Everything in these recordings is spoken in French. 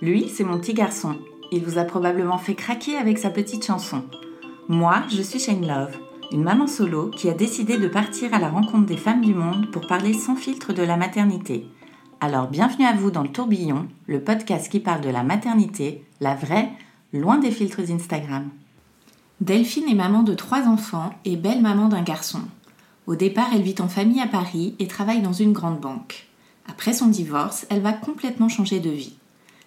Lui, c'est mon petit garçon. Il vous a probablement fait craquer avec sa petite chanson. Moi, je suis Shane Love, une maman solo qui a décidé de partir à la rencontre des femmes du monde pour parler sans filtre de la maternité. Alors bienvenue à vous dans le tourbillon, le podcast qui parle de la maternité, la vraie, loin des filtres Instagram. Delphine est maman de trois enfants et belle maman d'un garçon. Au départ, elle vit en famille à Paris et travaille dans une grande banque. Après son divorce, elle va complètement changer de vie.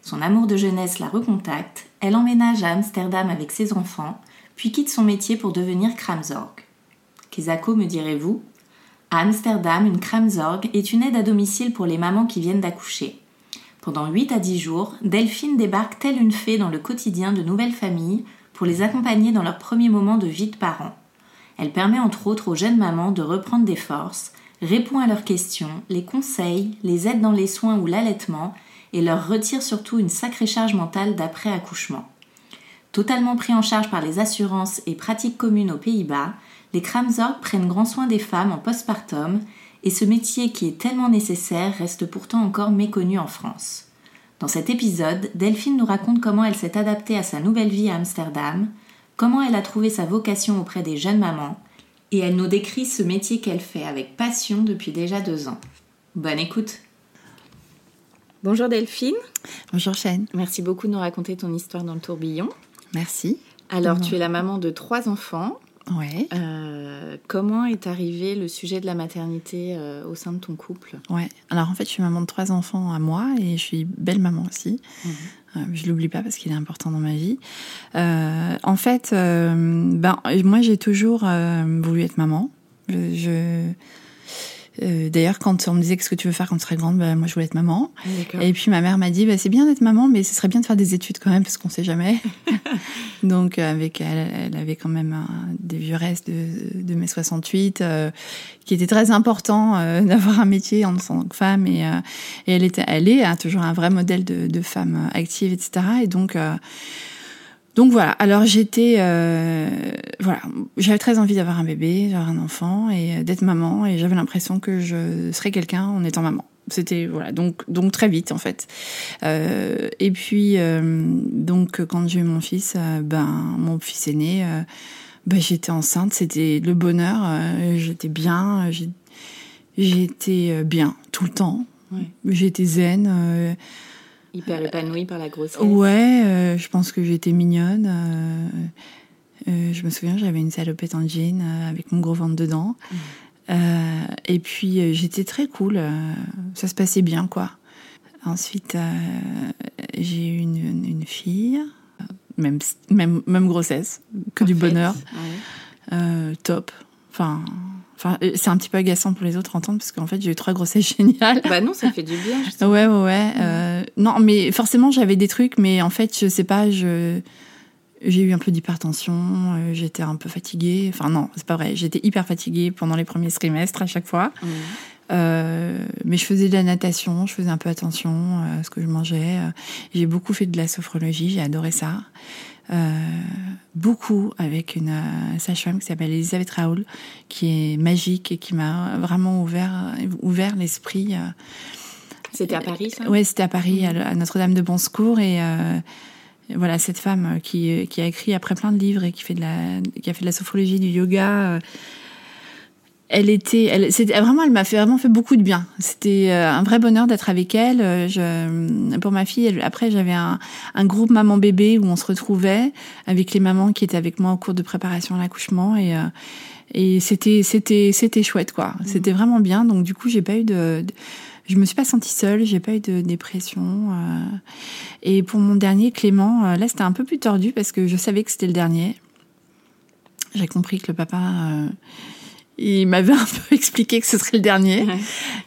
Son amour de jeunesse la recontacte, elle emménage à Amsterdam avec ses enfants, puis quitte son métier pour devenir Kramzorg. Kesako, me direz-vous? À Amsterdam, une Kramzorg est une aide à domicile pour les mamans qui viennent d'accoucher. Pendant 8 à 10 jours, Delphine débarque telle une fée dans le quotidien de nouvelles familles pour les accompagner dans leurs premiers moments de vie de parents. Elle permet entre autres aux jeunes mamans de reprendre des forces, répond à leurs questions, les conseille, les aide dans les soins ou l'allaitement et leur retire surtout une sacrée charge mentale d'après-accouchement. Totalement pris en charge par les assurances et pratiques communes aux Pays-Bas, les Kramzorg prennent grand soin des femmes en postpartum et ce métier qui est tellement nécessaire reste pourtant encore méconnu en France. Dans cet épisode, Delphine nous raconte comment elle s'est adaptée à sa nouvelle vie à Amsterdam, comment elle a trouvé sa vocation auprès des jeunes mamans, et elle nous décrit ce métier qu'elle fait avec passion depuis déjà deux ans. Bonne écoute Bonjour Delphine. Bonjour Shane. Merci beaucoup de nous raconter ton histoire dans le tourbillon. Merci. Alors, tu es la maman de trois enfants. Ouais. Euh, comment est arrivé le sujet de la maternité euh, au sein de ton couple? Ouais. Alors en fait, je suis maman de trois enfants à moi et je suis belle maman aussi. Mhm. Euh, je l'oublie pas parce qu'il est important dans ma vie. Euh, en fait, euh, ben moi j'ai toujours euh, voulu être maman. Je, je- euh, D'ailleurs, quand on me disait qu'est-ce que tu veux faire quand tu serais grande, ben, moi je voulais être maman. Et puis ma mère m'a dit, bah, c'est bien d'être maman, mais ce serait bien de faire des études quand même, parce qu'on sait jamais. Donc euh, avec elle, elle avait quand même un- des vieux restes de, de mai 68, euh, qui était très important euh, d'avoir un métier en tant que femme. Et, et elle, était, elle est hein, toujours un vrai modèle de, de femme active, etc. Et donc... donc voilà, alors j'étais, euh, voilà, j'avais très envie d'avoir un bébé, d'avoir un enfant et euh, d'être maman, et j'avais l'impression que je serais quelqu'un en étant maman. C'était voilà, donc donc très vite en fait. Euh, et puis euh, donc quand j'ai eu mon fils, euh, ben mon fils aîné, euh, ben j'étais enceinte, c'était le bonheur, j'étais bien, j'étais bien tout le temps, Ouais. j'étais zen. Euh, Hyper épanouie par la grossesse. Ouais, euh, je pense que j'étais mignonne. euh, euh, je me souviens, j'avais une salopette en jean euh, avec mon gros ventre dedans. Euh, et puis euh, j'étais très cool. euh, ça se passait bien, quoi. Ensuite, euh, j'ai eu une, une- une fille, même, même, même grossesse, que du bonheur, Ouais. euh, top. Enfin, enfin, euh, c'est un petit peu agaçant pour les autres à entendre parce qu'en fait j'ai eu trois grossesses géniales. Bah non, ça fait du bien. justement. Ouais, ouais, ouais. euh, non, mais forcément, j'avais des trucs, mais en fait, je sais pas, je. J'ai eu un peu d'hypertension, euh, j'étais un peu fatiguée. Enfin, non, c'est pas vrai. J'étais hyper fatiguée pendant les premiers trimestres à chaque fois. Mhm. Euh, mais je faisais de la natation, je faisais un peu attention euh, à ce que je mangeais. J'ai beaucoup fait de la sophrologie, j'ai adoré ça. Euh, beaucoup avec une sage-femme qui s'appelle Elisabeth Raoul, qui est magique et qui m'a vraiment ouvert, ouvert l'esprit. Euh, C'était à Paris, ça Ouais, c'était à Paris, à, à Notre-Dame de Bon Secours. Et euh, voilà, cette femme qui, qui a écrit après plein de livres et qui, fait de la, qui a fait de la sophrologie, du yoga. euh, elle était, elle, c'était vraiment, elle m'a fait vraiment fait beaucoup de bien. C'était euh, un vrai bonheur d'être avec elle. Euh, Je, pour ma fille, elle- après j'avais un, un groupe maman bébé où on se retrouvait avec les mamans qui étaient avec moi au cours de préparation à l'accouchement et euh, et c'était c'était c'était chouette quoi. C'était vraiment bien. Donc du coup j'ai pas eu de, de- je me suis pas sentie seule, j'ai pas eu de dépression. euh, Et pour mon dernier, Clément, euh, là, c'était un peu plus tordu parce que je savais que c'était le dernier. J'ai compris que le papa, euh, il m'avait un peu expliqué que ce serait le dernier.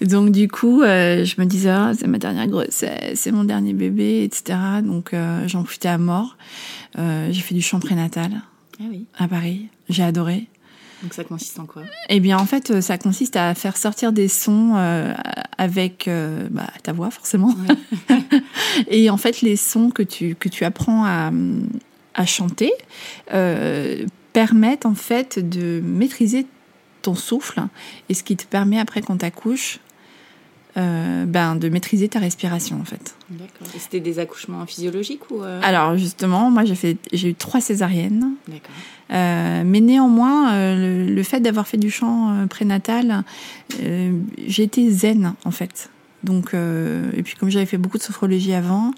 Donc, du coup, euh, je me disais, ah, c'est ma dernière grossesse, c'est mon dernier bébé, etc. Donc, euh, j'en profitais à mort. J'ai fait du chant prénatal Ah oui. à Paris. J'ai adoré. Donc ça consiste en quoi Eh bien, en fait, euh, ça consiste à faire sortir des sons euh, avec euh, bah, ta voix, forcément. Et en fait, les sons que tu, que tu apprends à, à chanter euh, permettent en fait de maîtriser ton souffle et ce qui te permet après quand t'accouches euh, ben, de maîtriser ta respiration en fait. D'accord. Et c'était des accouchements physiologiques ou euh, Alors justement, moi j'ai fait j'ai eu trois césariennes. D'accord. Euh, mais néanmoins, le, le fait d'avoir fait du chant prénatal, j'ai été zen en fait. Donc, euh, et puis comme j'avais fait beaucoup de sophrologie avant,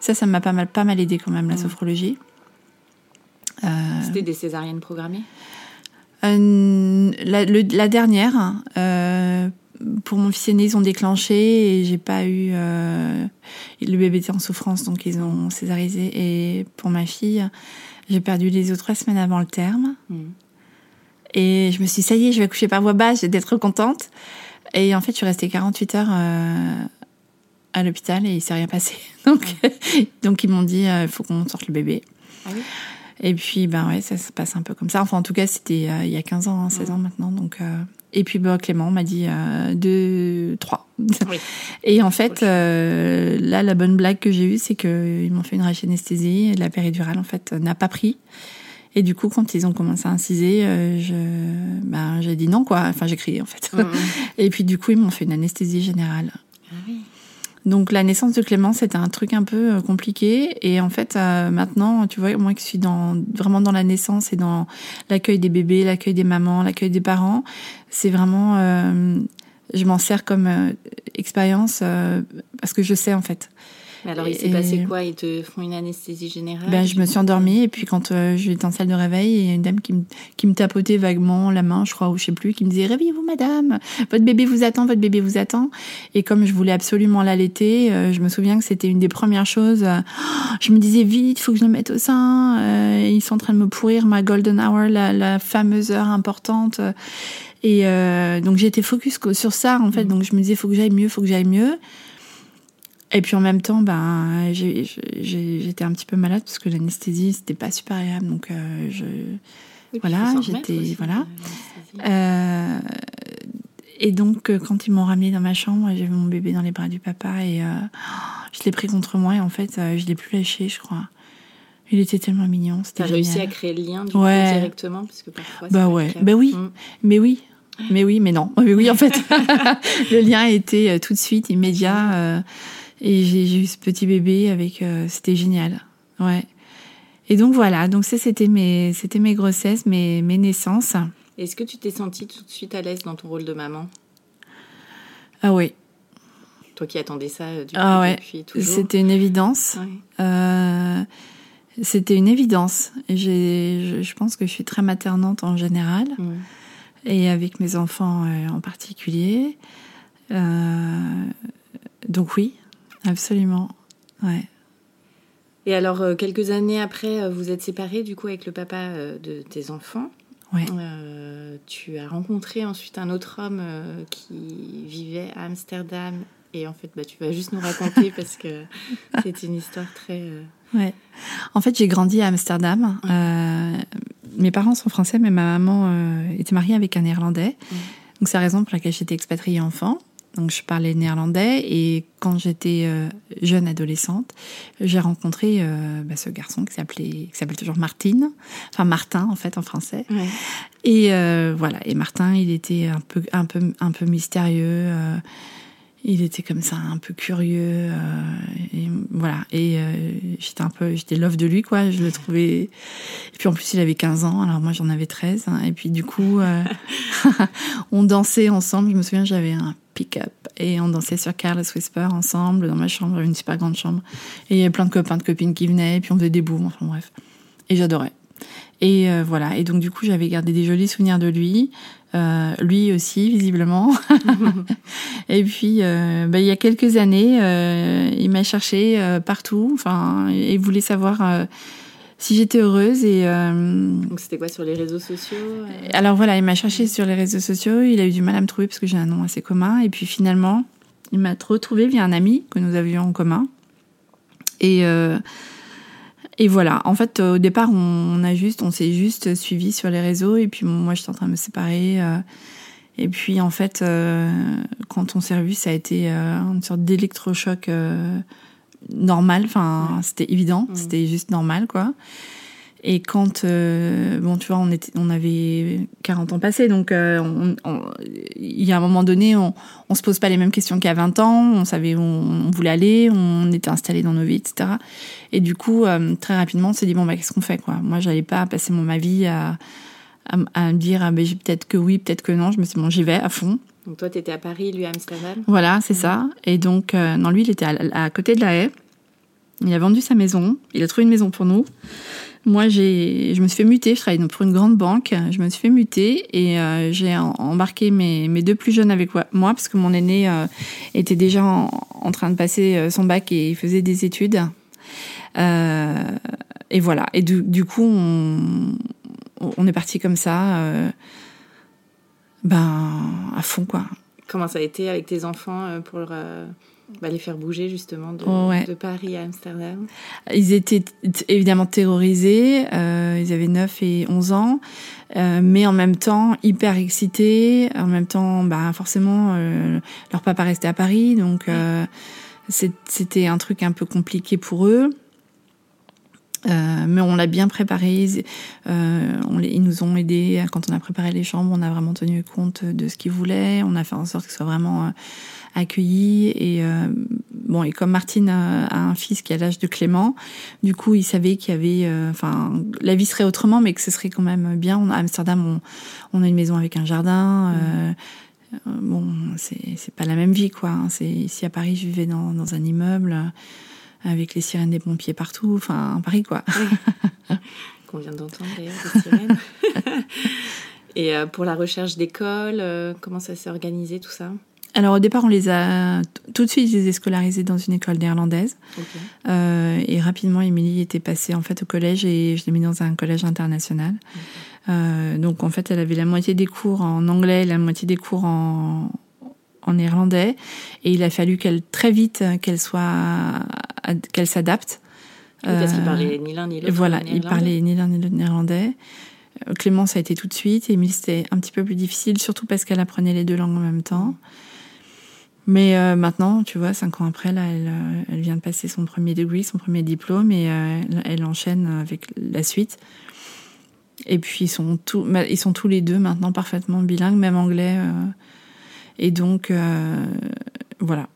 ça, ça m'a pas mal, pas mal aidé quand même la Mhm. sophrologie. Euh, C'était des césariennes programmées? euh, la, le- la dernière, euh, pour mon fils aîné, ils ont déclenché et j'ai pas eu. euh, le bébé était en souffrance, donc ils ont césarisé. Et pour ma fille, j'ai perdu les os trois semaines avant le terme. Mhm. Et je me suis dit, ça y est, je vais accoucher par voie basse, j'ai d'être contente. Et en fait, je suis restée 48 heures euh, à l'hôpital et il s'est rien passé. Donc, donc ils m'ont dit, il faut qu'on sorte le bébé. Ah oui Et puis, ben ouais, ça se passe un peu comme ça. Enfin, en tout cas, c'était euh, il y a 15 ans, hein, 16 ans maintenant. Donc, euh, Et puis, ben, Clément m'a dit euh, deux, trois. Oui. Et en fait, euh, là, la bonne blague que j'ai eue, c'est qu'ils m'ont fait une rachinesthésie et la péridurale, en fait, n'a pas pris. Et du coup, quand ils ont commencé à inciser, euh, je, ben, j'ai dit non, quoi. Enfin, j'ai crié, en fait. Mhm. Et puis, du coup, ils m'ont fait une anesthésie générale. Ah oui. Donc la naissance de Clément, c'était un truc un peu euh, compliqué. Et en fait, euh, maintenant, tu vois, moi qui suis dans, vraiment dans la naissance et dans l'accueil des bébés, l'accueil des mamans, l'accueil des parents, c'est vraiment... euh, je m'en sers comme euh, expérience euh, parce que je sais en fait. Mais alors, il s'est passé quoi? Ils te font une anesthésie générale? Ben, je me suis endormie et puis quand euh, j'étais en salle de réveil, il y a une dame qui me, qui me tapotait vaguement la main, je crois, ou je sais plus, qui me disait Réveillez-vous, madame, votre bébé vous attend, votre bébé vous attend. Et comme je voulais absolument l'allaiter, euh, je me souviens que c'était une des premières choses. euh, je me disais Vite, faut que je le mette au sein. euh, ils sont en train de me pourrir ma golden hour, la, la fameuse heure importante. Et euh, donc j'étais focus sur ça en fait. Donc je me disais faut que j'aille mieux, faut que j'aille mieux. Et puis en même temps, ben, j'étais un petit peu malade parce que l'anesthésie, c'était pas super agréable. Donc, euh, je, voilà, j'étais- voilà. euh, euh, et donc, euh, quand ils m'ont ramené dans ma chambre, vu mon bébé dans les bras du papa et euh, je l'ai pris contre moi et en fait, euh, je l'ai plus lâché, je crois. Il était tellement mignon, T'as réussi à créer le lien du Ouais. coup, directement parce que parfois. Bah ouais, bah oui. Mm. Mais oui, mais oui, mais non. Mais oui, en fait, le lien a été tout de suite immédiat. euh, et j'ai eu ce petit bébé avec. euh, c'était génial. Ouais. Et donc voilà. Donc ça, c'était mes, c'était mes grossesses, mes, mes naissances. Est-ce que tu t'es sentie tout de suite à l'aise dans ton rôle de maman? Ah oui. Toi qui attendais ça euh, du Ah coup, ouais. depuis toujours. C'était une évidence. Ouais. Euh, c'était une évidence. J'ai, je, je pense que je suis très maternante en général. Et avec mes enfants en particulier. Euh, donc oui, absolument. Ouais. Et alors, euh, quelques années après, euh, vous êtes séparés du coup avec le papa euh, de tes enfants. Ouais. Euh, tu as rencontré ensuite un autre homme euh, qui vivait à Amsterdam. Et en fait, bah, tu vas juste nous raconter parce que c'est une histoire très. euh, Ouais. En fait, j'ai grandi à Amsterdam. Mes parents sont français, mais ma maman était mariée avec un néerlandais. Donc, c'est la raison pour laquelle j'étais expatriée enfant. Donc, je parlais néerlandais. Et quand j'étais euh, jeune adolescente, j'ai rencontré euh, bah, ce garçon qui s'appelait, qui s'appelle toujours Martine. Enfin, Martin, en fait, en français. Ouais. Et euh, voilà. Et Martin, il était un peu, un peu, un peu mystérieux. euh, il était comme ça, un peu curieux. et voilà. Et j'étais un peu, j'étais love de lui, quoi. Je le trouvais. Et puis en plus, il avait 15 ans. Alors moi, j'en avais 13. hein. et puis du coup, on dansait ensemble. Je me souviens, j'avais un et on dansait sur Carlos Whisper ensemble dans ma chambre, une super grande chambre. Et il y avait plein de copains, de copines qui venaient. Et puis on faisait des booms. Enfin bref. Et j'adorais. Et euh, voilà. Et donc du coup, j'avais gardé des jolis souvenirs de lui. Euh, lui aussi, visiblement. et puis, euh, bah, il y a quelques années, il m'a cherché partout. Enfin, il voulait savoir si j'étais heureuse. Et euh, Donc c'était quoi sur les réseaux sociaux euh? Alors voilà, il m'a cherché sur les réseaux sociaux. Il a eu du mal à me trouver parce que j'ai un nom assez commun. Et puis finalement, il m'a retrouvé via un ami que nous avions en commun. Et euh, et voilà. En fait, au départ, on, a juste, on s'est juste suivi sur les réseaux. Et puis moi, j'étais en train de me séparer. euh, et puis en fait, quand on s'est revus, ça a été une sorte d'électrochoc normal. Enfin, c'était évident. C'était juste normal, quoi. Et quand, euh, bon, tu vois, on, était, on avait 40 ans passés, donc euh, il y a un moment donné, on, on se pose pas les mêmes questions qu'à 20 ans, on savait où on, on voulait aller, on était installés dans nos vies, etc. Et du coup, euh, très rapidement, on s'est dit, bon, bah, qu'est-ce qu'on fait, quoi? Moi, j'allais pas passer mon, ma vie à, à, à me dire, ah, ben, peut-être que oui, peut-être que non. Je me suis dit, bon, j'y vais à fond. Donc toi, t'étais à Paris, lui à Amsterdam. Voilà, c'est ça. Et donc, euh, non, lui, il était à, à côté de la haie. Il a vendu sa maison. Il a trouvé une maison pour nous. Moi, j'ai, je me suis fait muter. Je travaillais pour une grande banque. Je me suis fait muter et euh, j'ai embarqué mes, mes deux plus jeunes avec moi parce que mon aîné euh, était déjà en, en train de passer son bac et il faisait des études. Et voilà. Et du, du coup, on, on est parti comme ça, ben à fond quoi. Comment ça a été avec tes enfants euh, pour euh, bah, les faire bouger justement de, Ouais. de Paris à Amsterdam? Ils étaient évidemment terrorisés, euh, ils avaient 9 et 11 ans, euh, mais en même temps hyper excités, en même temps bah, forcément euh, leur papa restait à Paris, donc euh, c'était un truc un peu compliqué pour eux. Euh, mais on l'a bien préparé. Euh, on les- ils nous ont aidés quand on a préparé les chambres. On a vraiment tenu compte de ce qu'ils voulaient. On a fait en sorte qu'ils soient vraiment euh, accueillis. Et euh, bon, et comme Martine a, un fils qui a l'âge de Clément, du coup, il savait qu'il y avait, euh, enfin, la vie serait autrement, mais que ce serait quand même bien. À Amsterdam, on, on a une maison avec un jardin. euh, bon, c'est pas la même vie, quoi. hein. C'est ici à Paris, je vivais dans, dans un immeuble avec les sirènes des pompiers partout. Enfin, Paris, quoi. qu'on vient d'entendre d'ailleurs, les sirènes. Et euh, pour la recherche d'école, euh, comment ça s'est organisé tout ça? Alors au départ, on les a tout de suite, je les ai scolarisés dans une école néerlandaise. Euh, et rapidement, Émilie était passée en fait au collège et je l'ai mis dans un collège international. Euh, donc en fait, elle avait la moitié des cours en anglais, la moitié des cours en, en néerlandais. Et il a fallu qu'elle très vite qu'elle soit qu'elle s'adapte. Oui, parce qu'il Euh, parlait ni l'un ni l'autre. Voilà, il parlait ni l'un ni l'autre néerlandais. Euh, Clément, ça a été tout de suite. Émilie, c'était un petit peu plus difficile, surtout parce qu'elle apprenait les deux langues en même temps. Mais euh, maintenant, tu vois, cinq ans après, là, elle, elle vient de passer son premier degré, son premier diplôme, et euh, elle, enchaîne avec la suite. Et puis, ils sont, tous, ma- ils sont tous les deux maintenant parfaitement bilingues, même anglais. euh, et donc, euh, voilà.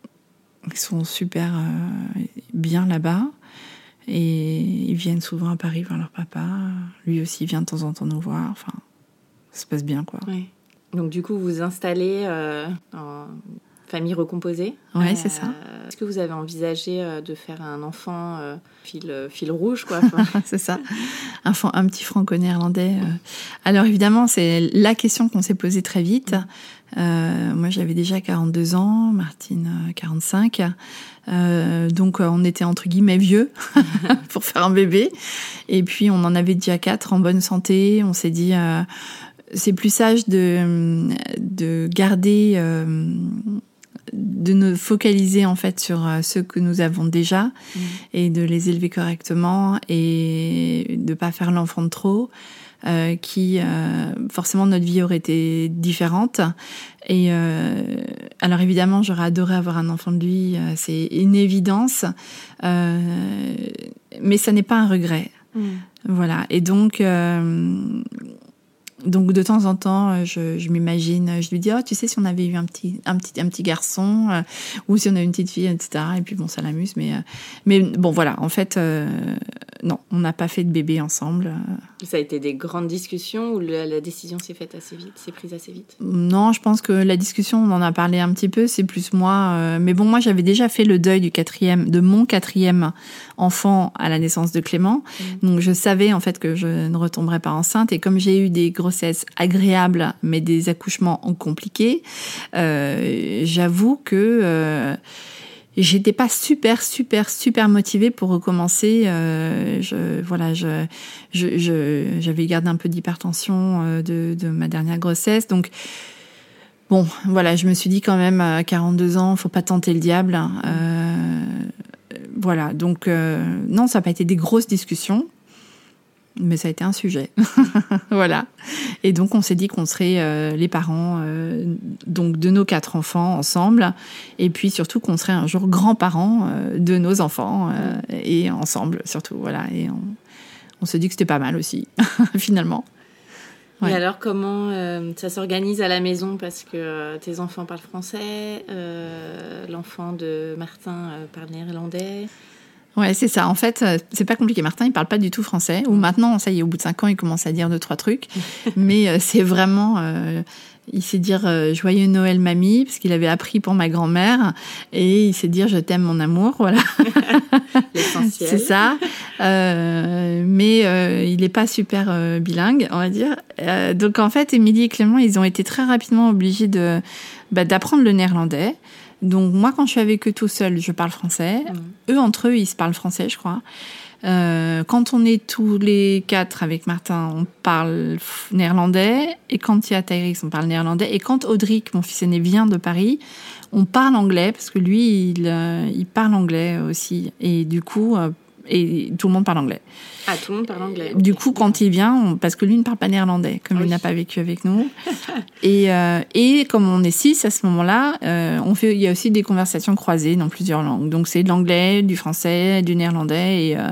Ils sont super euh, bien là-bas. Et ils viennent souvent à Paris voir leur papa. Lui aussi vient de temps en temps nous voir. Enfin, ça se passe bien, quoi. Donc du coup, vous vous installez euh, en famille recomposée. Ouais, c'est ça. Est-ce que vous avez envisagé de faire un enfant euh, fil, fil rouge, quoi Enfin, c'est ça. Un, un petit franco-néerlandais. Alors évidemment, c'est la question qu'on s'est posée très vite. Euh, moi, j'avais déjà 42 ans, Martine euh, 45. Euh, donc, euh, on était entre guillemets vieux pour faire un bébé. Et puis, on en avait déjà quatre en bonne santé. On s'est dit, euh, c'est plus sage de, de garder, euh, de nous focaliser en fait sur euh, ceux que nous avons déjà et de les élever correctement et de pas faire l'enfant de trop. Euh, qui euh, forcément notre vie aurait été différente. Et euh, alors évidemment j'aurais adoré avoir un enfant de lui euh, c'est une évidence euh, mais ça n'est pas un regret. Voilà. Et donc euh, donc de temps en temps, euh, je, je m'imagine, je lui dis oh tu sais si on avait eu un petit un petit un petit garçon euh, ou si on a eu une petite fille etc. Et puis bon ça l'amuse mais euh, mais bon voilà en fait euh, non, on n'a pas fait de bébé ensemble. Ça a été des grandes discussions ou la, la décision s'est faite assez vite, s'est prise assez vite? Non, je pense que la discussion, on en a parlé un petit peu. C'est plus moi. mais bon, moi, j'avais déjà fait le deuil du quatrième, de mon quatrième enfant à la naissance de Clément. Donc, je savais en fait que je ne retomberais pas enceinte. Et comme j'ai eu des grossesses agréables, mais des accouchements compliqués, euh, j'avoue que euh, j'étais pas super super super motivée pour recommencer euh, je voilà je j'avais gardé un peu d'hypertension euh, de, ma dernière grossesse. Donc bon voilà je me suis dit quand même à 42 ans faut pas tenter le diable euh, voilà. Donc non ça n'a pas été des grosses discussions mais ça a été un sujet. Voilà. Et donc on s'est dit qu'on serait euh, les parents euh, donc de nos quatre enfants ensemble. Et puis surtout qu'on serait un jour grands-parents euh, de nos enfants et ensemble surtout. Voilà. Et on, on se dit que c'était pas mal aussi finalement. Ouais. Et alors, comment ça s'organise à la maison Parce que tes enfants parlent français, l'enfant de Martin parle néerlandais? Ouais, c'est ça. En fait, euh, c'est pas compliqué. Martin, il parle pas du tout français. Ou maintenant, ça y est, au bout de cinq ans, il commence à dire deux, trois trucs. Mais euh, c'est vraiment, euh, il sait dire euh, joyeux Noël, mamie, parce qu'il avait appris pour ma grand-mère. Et il sait dire je t'aime, mon amour. Voilà. L'essentiel. C'est ça. Euh, mais euh, il n'est pas super bilingue, on va dire. Euh, donc en fait, Émilie et Clément, ils ont été très rapidement obligés de bah, d'apprendre le néerlandais. Donc moi, quand je suis avec eux tout seul, je parle français. Eux, entre eux, ils se parlent français, je crois. Euh, quand on est tous les quatre avec Martin, on parle néerlandais. Et quand il y a Tyrix, on parle néerlandais. Et quand Audric, mon fils aîné, vient de Paris, on parle anglais parce que lui, il, euh, il parle anglais aussi. Et du coup, euh, et tout le monde parle anglais. Ah, tout le monde parle anglais. Du coup, quand il vient, on- parce que lui ne parle pas néerlandais, comme Oui. il n'a pas vécu avec nous. et, euh, et comme on est six à ce moment-là, euh, on fait, il y a aussi des conversations croisées dans plusieurs langues. Donc c'est de l'anglais, du français, du néerlandais, et euh,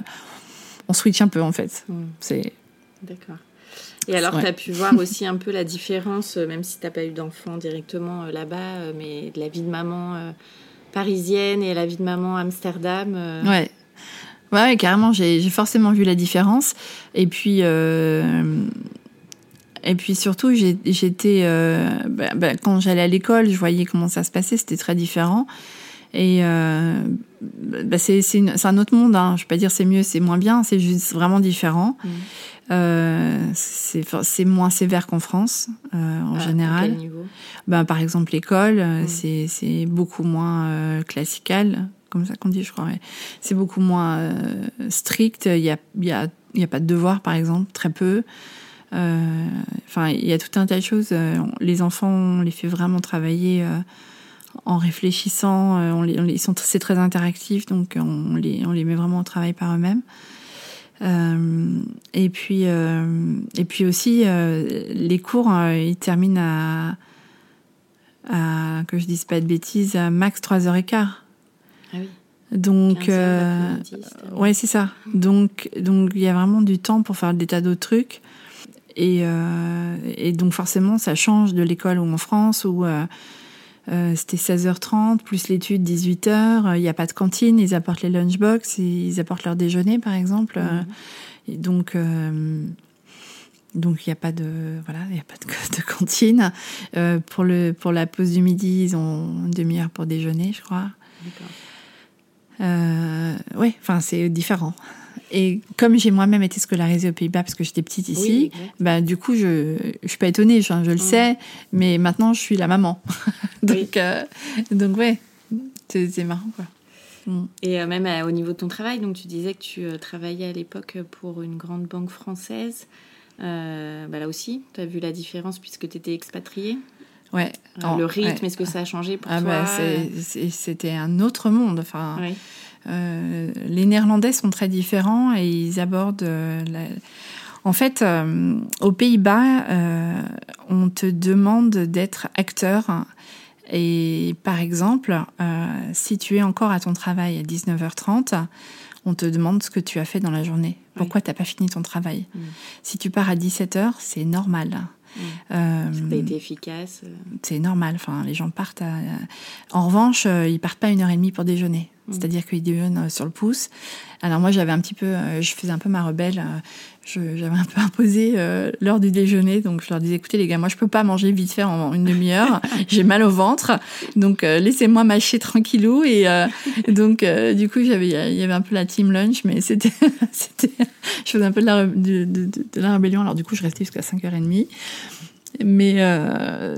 on switch un peu en fait. Mm. C'est D'accord. Et alors, Ouais. tu as pu voir aussi un peu la différence, euh, même si tu n'as pas eu d'enfant directement là-bas, mais de la vie de maman parisienne et la vie de maman à Amsterdam. ouais. Ouais, ouais, carrément, j'ai forcément vu la différence. Et puis, euh, et puis surtout, j'étais, euh, bah, bah, quand j'allais à l'école, je voyais comment ça se passait, c'était très différent. Et euh, bah, c'est un autre monde. Hein. Je vais pas dire c'est mieux, c'est moins bien, c'est juste vraiment différent. Mhm. Euh, c'est moins sévère qu'en France en à général. quel niveau? Ben, par exemple, l'école, euh, Mm. c'est c'est beaucoup moins classical, comme ça qu'on dit, je crois. C'est beaucoup moins euh, strict. Il y a, y, a, pas de devoirs, par exemple, très peu. Euh, Enfin, il y a tout un tas de choses. Euh, Les enfants, on les fait vraiment travailler en réfléchissant. Ils sont, c'est très interactif, donc on les, met vraiment au travail par eux-mêmes. Et puis, et puis aussi, les cours, ils terminent à, à, que je dise pas de bêtises, à max 3h15. Ah oui. Donc, 15 heures euh, ouais, c'est ça. Donc, donc il y a vraiment du temps pour faire des tas d'autres trucs. Et, euh, et donc, forcément, ça change de l'école ou en France où euh, c'était 16h30 plus l'étude 18h. Il n'y a pas de cantine, ils apportent les lunchbox, ils apportent leur déjeuner, par exemple. Et donc, donc il n'y a pas de voilà, il a pas de, de cantine. Pour le pour la pause du midi, ils ont une demi-heure pour déjeuner, je crois. D'accord. Euh, ouais, enfin c'est différent. Et comme j'ai moi-même été scolarisée aux Pays-Bas parce que j'étais petite Oui, ici, exact. bah du coup je je suis pas étonnée, je, je le sais, mais maintenant je suis la maman. donc euh, donc ouais, c'est marrant quoi. Mm. Et euh, même euh, au niveau de ton travail, donc tu disais que tu travaillais à l'époque pour une grande banque française. Bah là aussi, tu as vu la différence puisque tu étais expatriée? Ouais. Euh, Oh, le rythme, ouais. est-ce que ça a changé pour Ah toi bah c'est- c'était un autre monde. Enfin, Oui. Euh, les Néerlandais sont très différents et ils abordent. euh, la- En fait, aux Pays-Bas, on te demande d'être acteur. Et par exemple, si tu es encore à ton travail à 19h30, on te demande ce que tu as fait dans la journée. Pourquoi tu n'as pas fini ton travail? Mm. Si tu pars à 17h, c'est normal. Euh, Tu as été efficace. euh, c'est normal. Enfin, les gens partent. à- En revanche, euh, ils partent pas une heure et demie pour déjeuner. C'est-à-dire qu'ils déjeunent sur le pouce. Alors moi, j'avais un petit peu, je faisais un peu ma rebelle j'avais un peu imposé euh, l'heure du déjeuner. Donc je leur disais, écoutez les gars, moi je peux pas manger vite fait en une demi-heure. J'ai mal au ventre, donc euh, laissez-moi mâcher tranquillou. Et euh, donc du coup j'avais, il y avait un peu la team lunch, mais c'était, c'était, je faisais un peu de la, de, de, de, la rébellion. Alors du coup je restais jusqu'à 5h30. Mais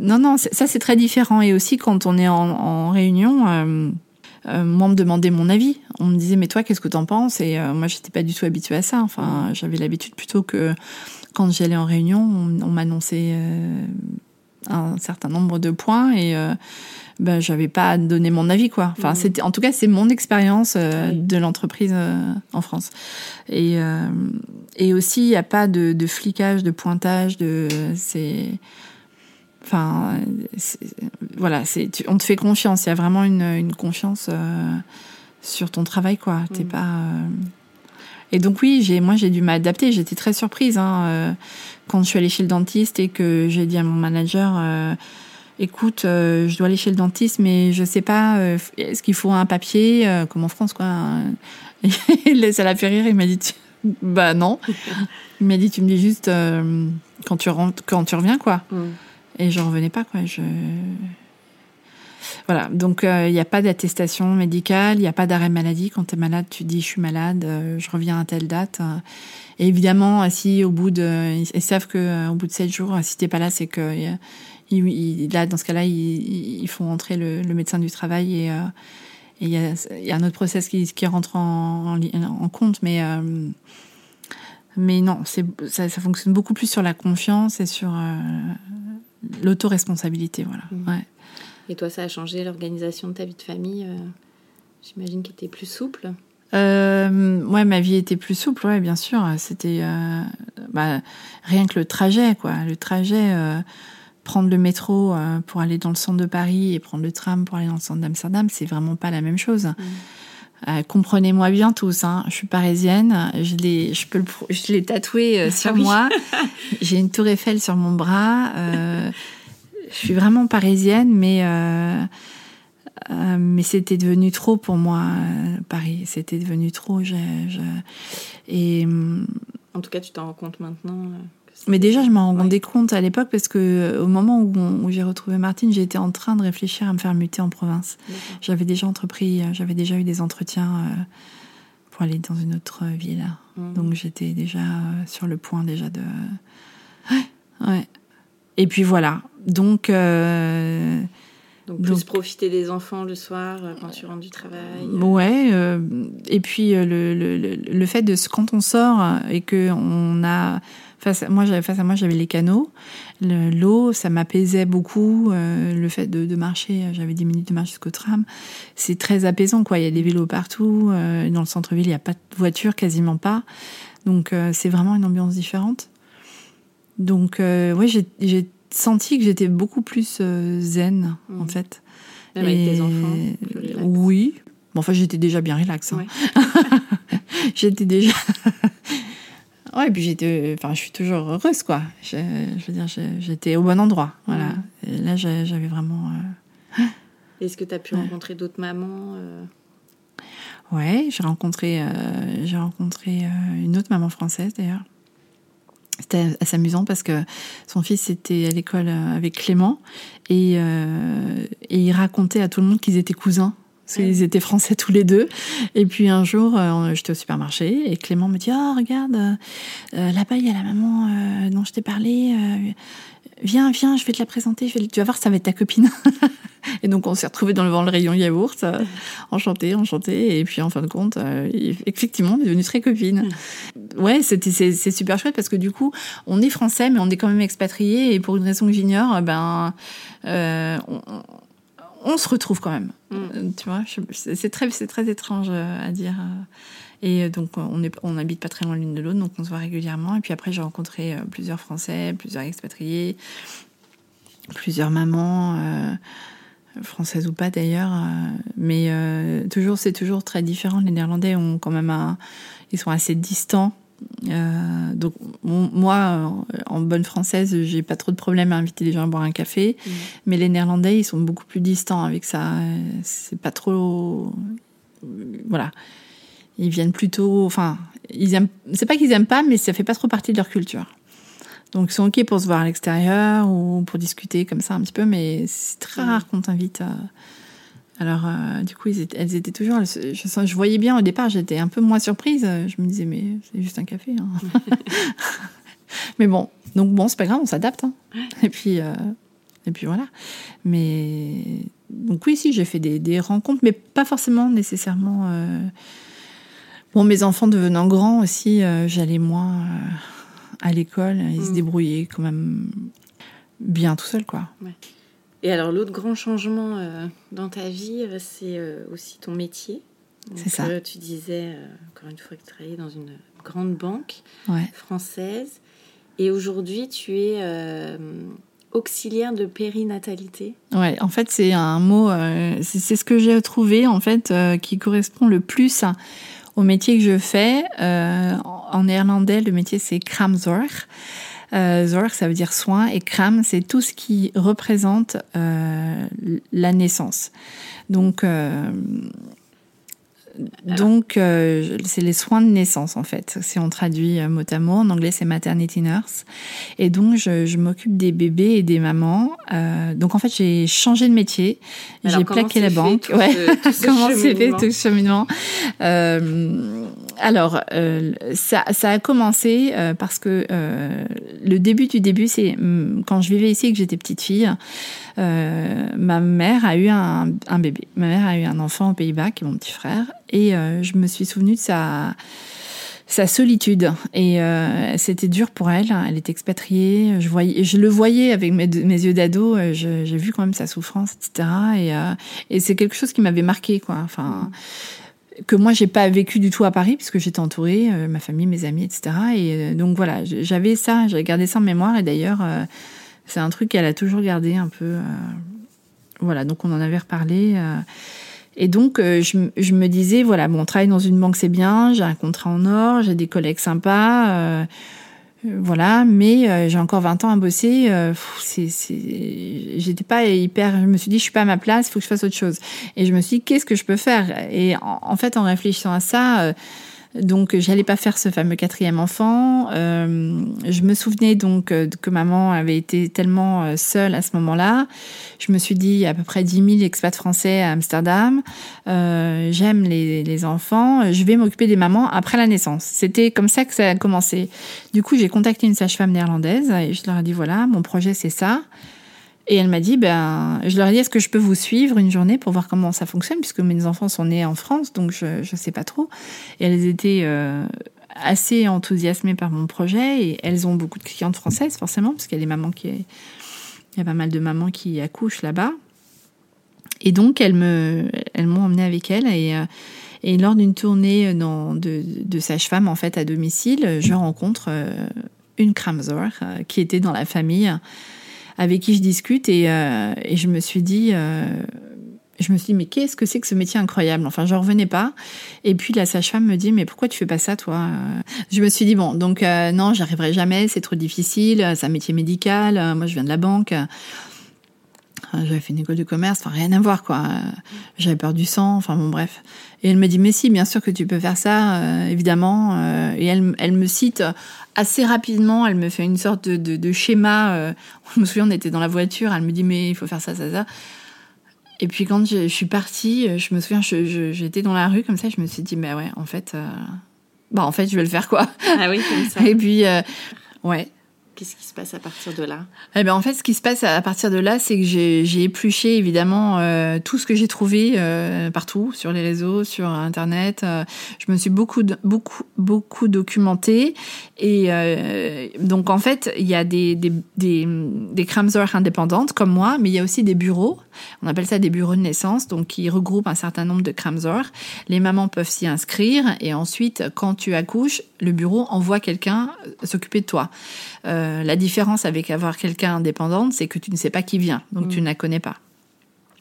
non, non, ça c'est très différent. Et aussi quand on est en, en réunion euh, moi, on me demandait mon avis. On me disait, mais toi, qu'est-ce que t'en penses? Et euh, moi, j'étais pas du tout habituée à ça. Enfin, j'avais l'habitude plutôt que quand j'allais en réunion, on, m'annonçait euh, un certain nombre de points et ben, j'avais pas à donner mon avis, quoi. Enfin, mmh. c'était, en tout cas, c'est mon expérience de l'entreprise en France. Et, et aussi, il n'y a pas de, de flicage, de pointage, de, c'est, Enfin, voilà, c'est, on te fait confiance. Il y a vraiment une, une confiance euh, sur ton travail, quoi. T'es mm. pas. Euh, et donc oui, j'ai, moi j'ai dû m'adapter. J'étais très surprise hein, euh, quand je suis allée chez le dentiste et que j'ai dit à mon manager, écoute, je dois aller chez le dentiste, mais je sais pas, est-ce qu'il faut un papier, comme en France, quoi. Et ça l'a fait rire. Il m'a dit, bah non. Il m'a dit, tu me dis juste quand tu rentres, quand tu reviens, quoi. Mm. Et je revenais pas, quoi. Je... Voilà, donc il euh, n'y a pas d'attestation médicale, il n'y a pas d'arrêt maladie. Quand tu es malade, tu dis je suis malade, euh, je reviens à telle date. Et évidemment, si au bout de, ils savent que euh, au bout de sept jours, si t'es pas là, c'est que là, dans ce cas-là, ils, font entrer le, médecin du travail et il y, y, a, un autre process qui, qui rentre en, compte, mais mais non, ça, ça, fonctionne beaucoup plus sur la confiance et sur l'autoresponsabilité, voilà. Mmh. Ouais. Et toi, ça a changé l'organisation de ta vie de famille euh, J'imagine qu'elle était plus souple euh, ouais, ma vie était plus souple, ouais, bien sûr. C'était euh, bah, rien que le trajet, quoi. Le trajet, euh, prendre le métro pour aller dans le centre de Paris et prendre le tram pour aller dans le centre d'Amsterdam, c'est vraiment pas la même chose. Mmh. Comprenez-moi bien tous, hein. je suis parisienne, je l'ai, je peux, le, je l'ai tatoué sur ah moi. J'ai une tour Eiffel sur mon bras je suis vraiment parisienne, mais euh, euh, mais c'était devenu trop pour moi euh, Paris. C'était devenu trop. Je, et en tout cas, tu t'en rends compte maintenant. Mais déjà, je m'en rendais compte à l'époque parce que au moment où, où j'ai retrouvé Martine, j'étais en train de réfléchir à me faire muter en province. J'avais déjà entrepris, j'avais déjà eu des entretiens pour aller dans une autre ville. Mmh. Donc j'étais déjà sur le point déjà de. Ouais, ouais. Et puis voilà. Donc. Euh, donc plus profiter des enfants le soir euh, quand tu rentres du travail. Euh. Ouais. et puis le, le, le, fait de quand on sort et que on a face à moi j'avais face à moi j'avais les canaux, l'eau ça m'apaisait beaucoup. le fait de, de marcher, j'avais 10 minutes de marche jusqu'au tram, c'est très apaisant quoi. Il y a des vélos partout. dans le centre-ville il n'y a pas de voiture quasiment pas. Donc c'est vraiment une ambiance différente. Donc, euh, ouais, j'ai senti que j'étais beaucoup plus euh, zen, mmh. en fait. Même avec tes enfants Oui. Bon, enfin, j'étais déjà bien relax. Hein. j'étais déjà. Ouais, et puis j'étais. Enfin, je suis toujours heureuse, quoi. Je, je veux dire, j'étais au bon endroit. Voilà. Mmh. Et là, j'avais vraiment. Euh, Est-ce que tu as pu rencontrer d'autres mamans Ouais, j'ai rencontré, j'ai rencontré une autre maman française d'ailleurs c'était assez amusant parce que son fils était à l'école euh, avec Clément et, euh, et il racontait à tout le monde qu'ils étaient cousins. Parce qu'ils étaient français tous les deux. Et puis un jour, euh, j'étais au supermarché et Clément me dit Oh, regarde, euh, là-bas, il y a la maman dont je t'ai parlé. viens, viens, je vais te la présenter. Tu vas voir, ça va être ta copine. Et donc on s'est retrouvés dans le, rayon yaourt, euh, enchanté, enchanté. Et puis en fin de compte, euh, effectivement, on est devenus très copines. Ouais, c'était c'est super chouette parce que du coup, on est français, mais on est quand même expatriés. Et pour une raison que j'ignore, ben euh, on, se retrouve quand même. Mm. Tu vois, c'est très très étrange à dire. Et donc, on, est, on pas très loin l'une de l'autre, donc on se voit régulièrement. Et puis après, j'ai rencontré plusieurs Français, plusieurs expatriés, plusieurs mamans française ou pas d'ailleurs, euh, mais euh, toujours c'est toujours très différent. Les Néerlandais ont quand même ils sont assez distants. Euh, donc moi, en bonne française, j'ai pas trop de problème à inviter les gens à boire un café, mmh. mais les Néerlandais, ils sont beaucoup plus distants avec ça. C'est pas trop, voilà. Ils viennent plutôt, enfin, ils aiment, c'est pas qu'ils aiment pas, mais ça fait pas trop partie de leur culture. Donc ils sont ok pour se voir à l'extérieur ou pour discuter comme ça un petit peu, mais c'est très rare qu'on t'invite. À... Alors euh, du coup, elles étaient toujours. Je, je, voyais bien au départ, j'étais un peu moins surprise. Je me disais mais c'est juste un café. Hein. mais bon, donc bon, c'est pas grave, on s'adapte. Hein. Et puis euh, et puis voilà. Mais donc oui, si j'ai fait des, des, rencontres, mais pas forcément nécessairement. Euh... Bon, mes enfants devenant grands aussi, j'allais moins à l'école. Ils se mm. débrouillaient quand même bien tout seul, quoi. Et alors, l'autre grand changement euh, dans ta vie, c'est aussi ton métier. C'est ça. tu disais, encore une fois, que tu travaillais dans une grande banque française. Et aujourd'hui, tu es auxiliaire de périnatalité. Ouais, en fait, c'est un mot, c'est ce que j'ai trouvé, en fait, qui correspond le plus à au métier que je fais. Euh, en néerlandais, le métier c'est kramzorg. Euh, ça veut dire soin, et kram, c'est tout ce qui représente euh, la naissance. Donc, euh, donc, euh, c'est les soins de naissance, en fait, si on traduit euh, mot à mot. En anglais, c'est maternity nurse. Et donc, je, je m'occupe des bébés et des mamans. Euh, donc, en fait, j'ai changé de métier. J'ai plaqué la banque. ouais. comment c'est fait tout ce cheminement euh, Alors, euh, ça, ça a commencé parce que le début du début, c'est hum, quand je vivais ici et que j'étais petite fille. Ma mère a eu un, bébé. Ma mère a eu un enfant aux Pays-Bas, qui est mon petit frère. Et euh, je me suis souvenue de sa, solitude. Et euh, c'était dur pour elle. Elle était expatriée. Je, le voyais avec mes, yeux d'ado. Euh, j'ai vu quand même sa souffrance, etc. Et, et c'est quelque chose qui m'avait marqué, quoi. Enfin. que moi j'ai pas vécu du tout à Paris puisque j'étais entourée, ma famille, mes amis, etc. Et donc voilà, j'avais ça, j'avais gardé ça en mémoire et d'ailleurs c'est un truc qu'elle a toujours gardé un peu. voilà, donc on en avait reparlé. Et donc, euh, je, je, me disais, voilà, bon, travailler dans une banque, c'est bien, j'ai un contrat en or, j'ai des collègues sympas, euh, euh voilà, mais euh, j'ai encore 20 ans à bosser. c'est, j'étais pas hyper. Je me suis dit, je suis pas à ma place, il faut que je fasse autre chose. Et je me suis dit, qu'est-ce que je peux faire? Et en, en, fait, en réfléchissant à ça donc, j'allais pas faire ce fameux quatrième enfant. Euh, je me souvenais donc euh, que maman avait été tellement euh, seule à ce moment-là. Je me suis dit, à peu près 10 000 expats français à Amsterdam. Euh, J'aime les, les, enfants. Je vais m'occuper des mamans après la naissance. C'était comme ça que ça a commencé. Du coup, j'ai contacté une sage-femme néerlandaise et je leur ai dit, voilà, mon projet, c'est ça. Et elle m'a dit, ben, je leur ai dit, est-ce que je peux vous suivre une journée pour voir comment ça fonctionne, puisque mes enfants sont nés en France, donc je ne sais pas trop. Et elles étaient euh, assez enthousiasmées par mon projet, et elles ont beaucoup de clientes françaises, forcément, parce qu'il y a qui, il y a pas mal de mamans qui accouchent là-bas. Et donc, elles me, elles m'ont emmenée avec elles, et, euh, lors d'une tournée dans, de, de sage-femme, en fait, à domicile, je rencontre euh, une Kramzor qui était dans la famille avec qui je discute et, euh, et je me suis dit, euh, je me suis dit, mais qu'est-ce que c'est que ce métier incroyable? Enfin, j'en revenais pas. Et puis la sage-femme me dit, mais pourquoi tu fais pas ça, toi? Je me suis dit, bon, donc euh, non, j'arriverai jamais, c'est trop difficile, c'est un métier médical, moi je viens de la banque. J'avais fait une école de commerce, enfin rien à voir quoi. J'avais peur du sang, enfin bon bref. Et elle me dit mais si, bien sûr que tu peux faire ça, euh, évidemment. Euh, et elle, elle me cite assez rapidement, elle me fait une sorte de, de, de schéma. Euh, je me souviens, on était dans la voiture, elle me dit mais il faut faire ça, ça, ça. Et puis quand je, je suis partie, je me souviens, j'étais dans la rue comme ça, je me suis dit mais ouais, en fait, bah en fait je vais le faire quoi. Ah oui, comme ça. Et puis ouais. Qu'est-ce qui se passe à partir de là? Eh ben en fait, ce qui se passe à partir de là, c'est que j'ai épluché évidemment euh, tout ce que j'ai trouvé euh, partout sur les réseaux, sur Internet. Euh, je me suis beaucoup beaucoup beaucoup documentée et donc en fait, il y a des des des, indépendantes comme moi, mais il y a aussi des bureaux. On appelle ça des bureaux de naissance, donc qui regroupent un certain nombre de Kramzor. Les mamans peuvent s'y inscrire et ensuite, quand tu accouches, le bureau envoie quelqu'un s'occuper de toi. Euh, la différence avec avoir quelqu'un indépendante, c'est que tu ne sais pas qui vient, donc tu mm. ne la connais pas.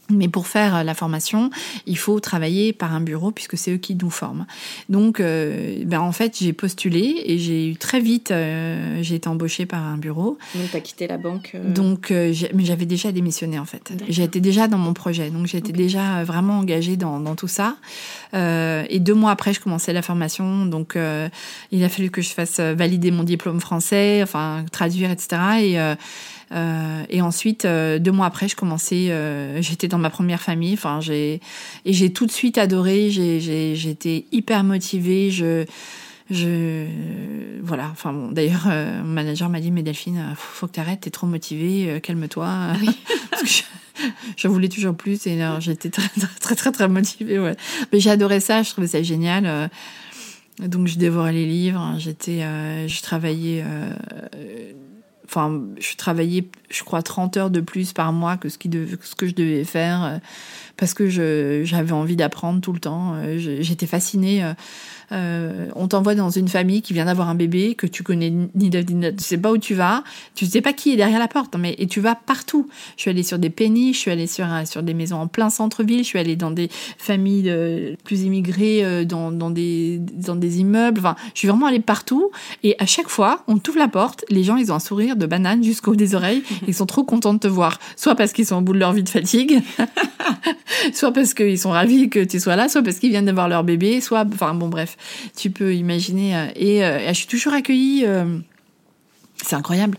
Mais pour faire euh, la formation, il faut travailler par un bureau puisque c'est eux qui nous forment. Donc, euh, ben en fait, j'ai postulé et j'ai eu très vite, euh, j'ai été embauchée par un bureau. Donc, tu as quitté la banque euh, Donc, mais j'avais déjà démissionné en fait. J'étais déjà dans mon projet, donc j'étais déjà vraiment engagée dans, dans tout ça. Et deux mois après, je commençais la formation, donc il a fallu que je fasse valider mon diplôme français, enfin traduire, etc. Et euh, et ensuite, euh, deux mois après, je commençais. euh, J'étais dans ma première famille. Enfin, j'ai et j'ai tout de suite adoré. J'ai j'étais hyper motivée. Je je voilà. Enfin bon. D'ailleurs, mon manager m'a dit, mais Delphine, faut, faut que t'arrêtes. T'es trop motivée. Calme-toi. Parce que je, je voulais toujours plus. Et j'étais très très très très, motivée. Ouais. Mais j'ai adoré ça. Je trouvais ça génial. donc je dévorais les livres. J'étais, je travaillais. Enfin, je travaillais, je crois, 30 heures de plus par mois que ce, que ce que je devais faire euh, parce que j'avais envie d'apprendre tout le temps. Euh, J'étais fascinée. euh, euh, on t'envoie dans une famille qui vient d'avoir un bébé que tu connais ni de- ni de- tu sais pas où tu vas, tu sais pas qui est derrière la porte, mais et tu vas partout. Je suis allée sur des péniches, je suis allée sur sur des maisons en plein centre-ville, je suis allée dans des familles euh, plus immigrées, euh, dans, dans des dans des immeubles. Enfin, je suis vraiment allée partout et à chaque fois, on t'ouvre la porte, les gens ils ont un sourire de banane jusqu'au des oreilles, ils sont trop contents de te voir, soit parce qu'ils sont au bout de leur vie de fatigue, soit parce qu'ils sont ravis que tu sois là, soit parce qu'ils viennent d'avoir leur bébé, soit, enfin bon bref, tu peux imaginer. euh, Et, euh, je suis toujours accueillie, euh, c'est incroyable.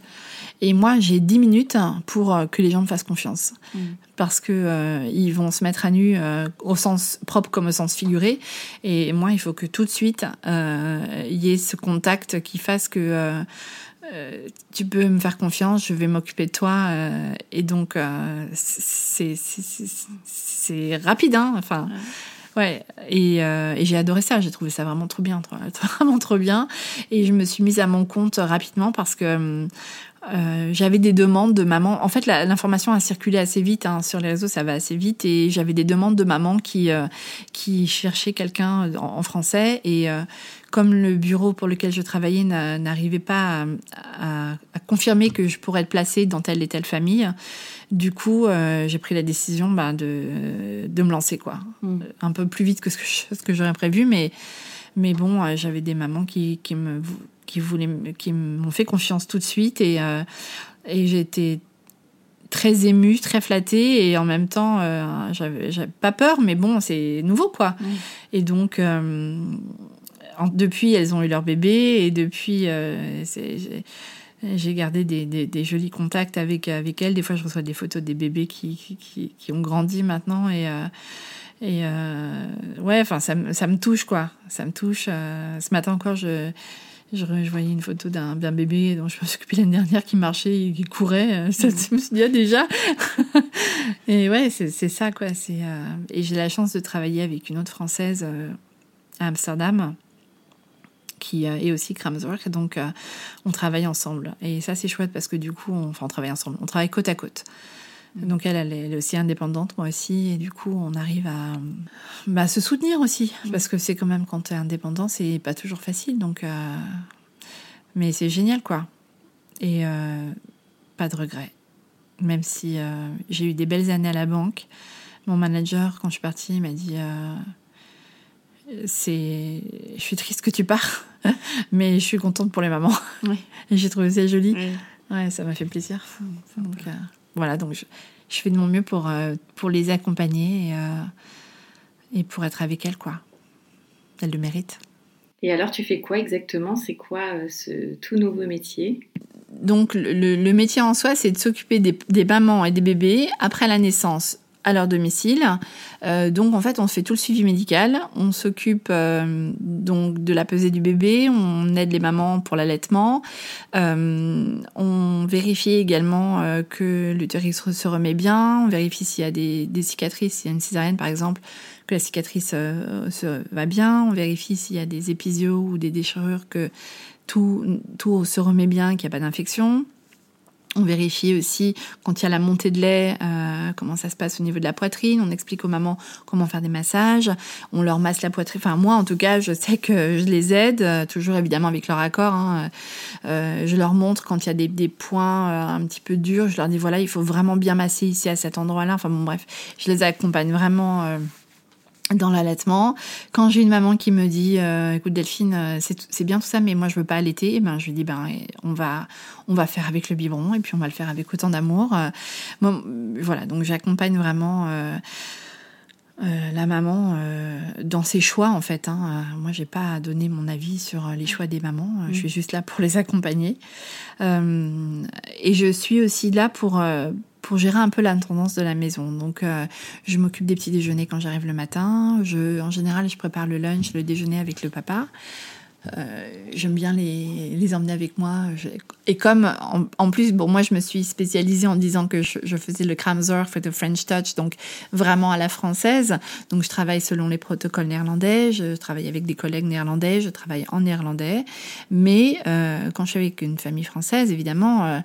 Et moi, j'ai 10 minutes pour que les gens me fassent confiance. Mm. Parce que euh, ils vont se mettre à nu euh, au sens propre comme au sens figuré. Et moi, il faut que tout de suite, euh, il y ait ce contact qui fasse que euh, tu peux me faire confiance, je vais m'occuper de toi. euh, et donc, euh, c'est rapide, hein. Enfin, ouais. Et, et j'ai adoré ça. J'ai trouvé ça vraiment trop bien, trop- vraiment trop bien. Et je me suis mise à mon compte rapidement parce que euh, j'avais des demandes de maman. En fait, l'information a circulé assez vite hein, sur les réseaux, ça va assez vite. Et j'avais des demandes de maman qui euh, qui cherchait quelqu'un en, en français. Et euh, comme le bureau pour lequel je travaillais n'a- n'arrivait pas à, à- à confirmer que je pourrais être placée dans telle et telle famille, du coup, euh, j'ai pris la décision bah, de de me lancer quoi, Mm. un peu plus vite que ce que je- ce que j'aurais prévu, mais mais bon, euh, j'avais des mamans qui, qui me qui voulaient qui m'ont fait confiance tout de suite et euh, et j'étais très émue, très flattée et en même temps euh, j'avais pas peur mais bon, c'est nouveau quoi. Oui. Et donc euh, en- depuis elles ont eu leur bébé et depuis j'ai- gardé des, des, des jolis contacts avec avec elles. Des fois, je reçois des photos des bébés qui qui, qui, qui ont grandi maintenant et et euh, ouais, enfin, ça, me- ça me touche, quoi. Ça me touche. euh, ce matin encore, je, je, voyais une photo d'un d'un bébé dont je me suis occupée l'année dernière qui marchait qui courait. euh, Ça, je me suis dit, déjà. et ouais, c'est ça, quoi. C'est euh, Et j'ai la chance de travailler avec une autre Française euh, à Amsterdam qui est aussi Kramswork. Donc, euh, on travaille ensemble. Et ça, c'est chouette parce que du coup, on, enfin, on travaille ensemble. On travaille côte à côte. Donc elle, elle est, aussi indépendante, moi aussi, et du coup, on arrive à bah, se soutenir aussi, parce que c'est quand même quand t'es indépendant, c'est pas toujours facile, donc euh, mais c'est génial, quoi. Et euh, pas de regrets, même si euh, j'ai eu des belles années à la banque. Mon manager, quand je suis partie, m'a dit c'est, je suis triste que tu pars, mais je suis contente pour les mamans. Oui. Et j'ai trouvé ça joli. Oui. Ouais, ça m'a fait plaisir. Donc, euh, voilà, donc je, je fais de mon mieux pour, euh, pour les accompagner et, euh, et pour être avec elles, quoi. Elles le méritent. Et alors, tu fais quoi exactement? C'est quoi euh, ce tout nouveau métier? Donc, le, le- le métier en soi, c'est de s'occuper des, des mamans et des bébés après la naissance à leur domicile. Euh, donc, en fait, on fait tout le suivi médical. On s'occupe euh, donc de la pesée du bébé. On aide les mamans pour l'allaitement. Euh, on vérifie également euh, que l'utérus se remet bien. On vérifie s'il y a des, des cicatrices, s'il y a une césarienne par exemple, que la cicatrice euh, se va bien. On vérifie s'il y a des épisiodes ou des déchirures, que tout, tout se remet bien, qu'il n'y a pas d'infection. On vérifie aussi quand il y a la montée de lait, euh, comment ça se passe au niveau de la poitrine. On explique aux mamans comment faire des massages. On leur masse la poitrine. Enfin, moi, en tout cas, je sais que je les aide, euh, toujours évidemment avec leur accord. Hein. Euh, je leur montre quand il y a des, des points un petit peu durs. Je leur dis voilà, il faut vraiment bien masser ici à cet endroit-là. Enfin bon, bref, je les accompagne vraiment. Dans l'allaitement. Quand j'ai une maman qui me dit euh, écoute Delphine, euh, c'est bien tout ça mais moi je veux pas allaiter, eh ben je lui dis ben on va on va faire avec le biberon et puis on va le faire avec autant d'amour. Euh, voilà, donc j'accompagne vraiment euh, euh, la maman euh, dans ses choix en fait. Hein. Euh, Moi, j'ai pas à donner mon avis sur les choix des mamans. Je suis juste là pour les accompagner. Et je suis aussi là pour pour gérer un peu l'intendance de la maison. Donc, euh, je m'occupe des petits déjeuners quand j'arrive le matin. Je, en général, je prépare le lunch, le déjeuner avec le papa. Euh, J'aime bien les, emmener avec moi. Et comme, en, plus, bon, moi, je me suis spécialisée en disant que je, faisais le Kramzorf et le French Touch, donc vraiment à la française. Donc, je travaille selon les protocoles néerlandais. Je travaille avec des collègues néerlandais. Je travaille en néerlandais. Mais euh, quand je suis avec une famille française, évidemment,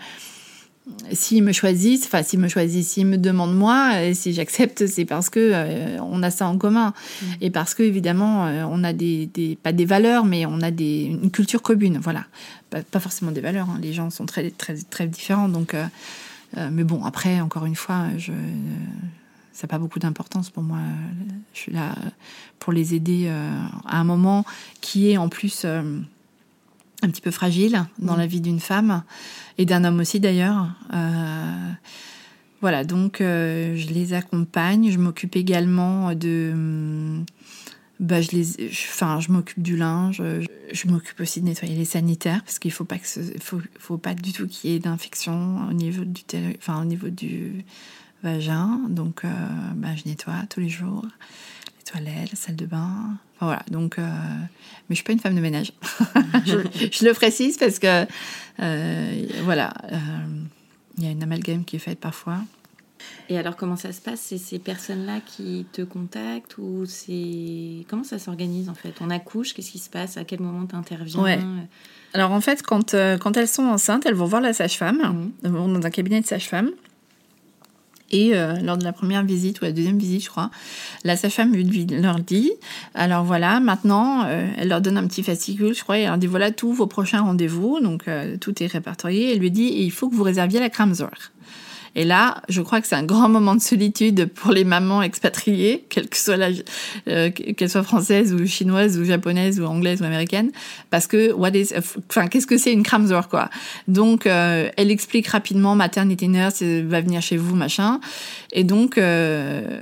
s'ils me choisissent, enfin s'ils me choisissent, s'ils me demandent moi, euh, si j'accepte, c'est parce que euh, on a ça en commun et parce que évidemment euh, on a des, des pas des valeurs, mais on a des une culture commune, voilà. Pas, pas forcément des valeurs, hein. les gens sont très très très différents, donc. euh, mais bon, après, encore une fois, je, ça n'a pas beaucoup d'importance pour moi. Je suis là pour les aider à un moment qui est en plus un petit peu fragile dans la vie d'une femme et d'un homme aussi d'ailleurs. Euh, voilà, donc euh, je les accompagne. Je m'occupe également de. hum, Bah, je les, je- enfin, je m'occupe du linge. Je, je m'occupe aussi de nettoyer les sanitaires parce qu'il faut pas que, ce, faut, faut pas du tout qu'il y ait d'infection au niveau du, enfin, au niveau du vagin. Donc, euh, bah, je nettoie tous les jours les toilettes, la salle de bain. Enfin, voilà. Donc, euh, mais je suis pas une femme de ménage. je, je le précise parce que euh, voilà, euh, il y a une amalgame qui est faite parfois. Et alors, comment ça se passe? C'est ces personnes-là qui te contactent ou c'est. Comment ça s'organise en fait? On accouche, qu'est-ce qui se passe? À quel moment tu interviens Ouais. Alors en fait, quand, quand elles sont enceintes, elles vont voir la sage-femme, elles vont dans un cabinet de sage-femme. Et euh, lors de la première visite ou la deuxième visite, je crois, la sage-femme leur dit alors voilà, maintenant, euh, elle leur donne un petit fascicule, je crois, et elle leur dit voilà tous vos prochains rendez-vous, donc euh, tout est répertorié. Elle lui dit il faut que vous réserviez la Kramzor. Et là, je crois que c'est un grand moment de solitude pour les mamans expatriées, quelle que soit euh, qu'elles soient françaises ou chinoises ou japonaises ou anglaises ou américaines, parce que what is, enfin, qu'est-ce que c'est une Kramzor quoi? Donc, euh, elle explique rapidement maternity nurse euh, va venir chez vous machin, et donc euh,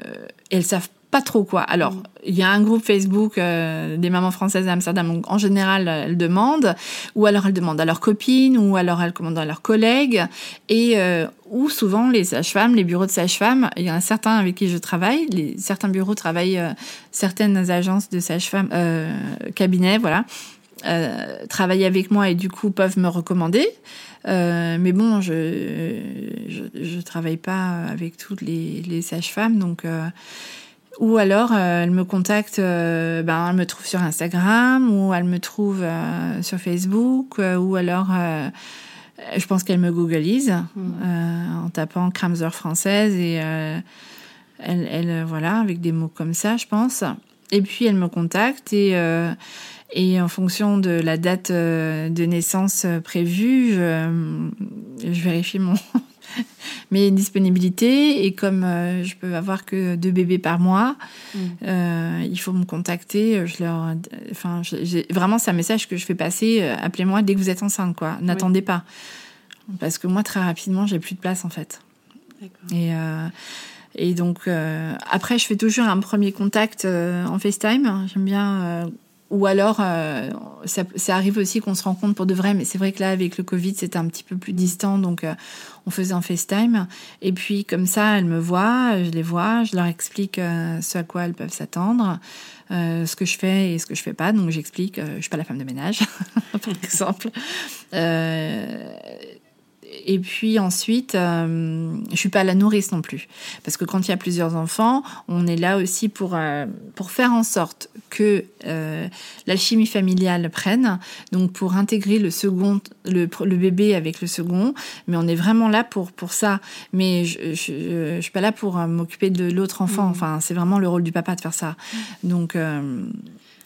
elles savent pas trop quoi. Alors, il y a un groupe Facebook euh, des mamans françaises à Amsterdam. Donc, en général, elles demandent, ou alors elles demandent à leurs copines, ou alors elles commandent à leurs collègues, et euh, ou souvent les sages-femmes, les bureaux de sages-femmes. Il y en a certains avec qui je travaille. Les, certains bureaux travaillent, euh, certaines agences de sages-femmes, cabinets, voilà. Euh, travaillent avec moi et du coup peuvent me recommander. Euh, mais bon, je, je je travaille pas avec toutes les, les sages-femmes, donc euh, ou alors euh, elle me contacte, euh, ben elle me trouve sur Instagram ou elle me trouve euh, sur Facebook ou alors je pense qu'elle me googleise euh, en tapant Kramzer française et elle, elle voilà avec des mots comme ça, je pense. Et puis elle me contacte et et en fonction de la date de naissance prévue, je, je vérifie mon mes disponibilités et comme euh, je peux avoir que deux bébés par mois, euh, il faut me contacter. Je leur, enfin, je- j'ai- vraiment c'est un message que je fais passer. euh, Appelez-moi dès que vous êtes enceinte, quoi. N'attendez pas, parce que moi très rapidement j'ai plus de place en fait. Et euh, et donc euh, après je fais toujours un premier contact euh, en FaceTime. J'aime bien. Ou alors, euh, ça, arrive aussi qu'on se rencontre pour de vrai, mais c'est vrai que là, avec le Covid, c'était un petit peu plus distant, donc euh, on faisait en FaceTime. Et puis, comme ça, elles me voient, je les vois, je leur explique euh, ce à quoi elles peuvent s'attendre, ce que je fais et ce que je fais pas. Donc, j'explique, je suis pas la femme de ménage, par exemple. Euh, Et puis ensuite, euh, je suis pas la nourrice non plus, parce que quand il y a plusieurs enfants, on est là aussi pour euh, pour faire en sorte que euh, l'alchimie familiale prenne, donc pour intégrer le second, le, le, bébé avec le second. Mais on est vraiment là pour pour ça. Mais je je, je suis pas là pour m'occuper de l'autre enfant. Mmh. Enfin, c'est vraiment le rôle du papa de faire ça. Donc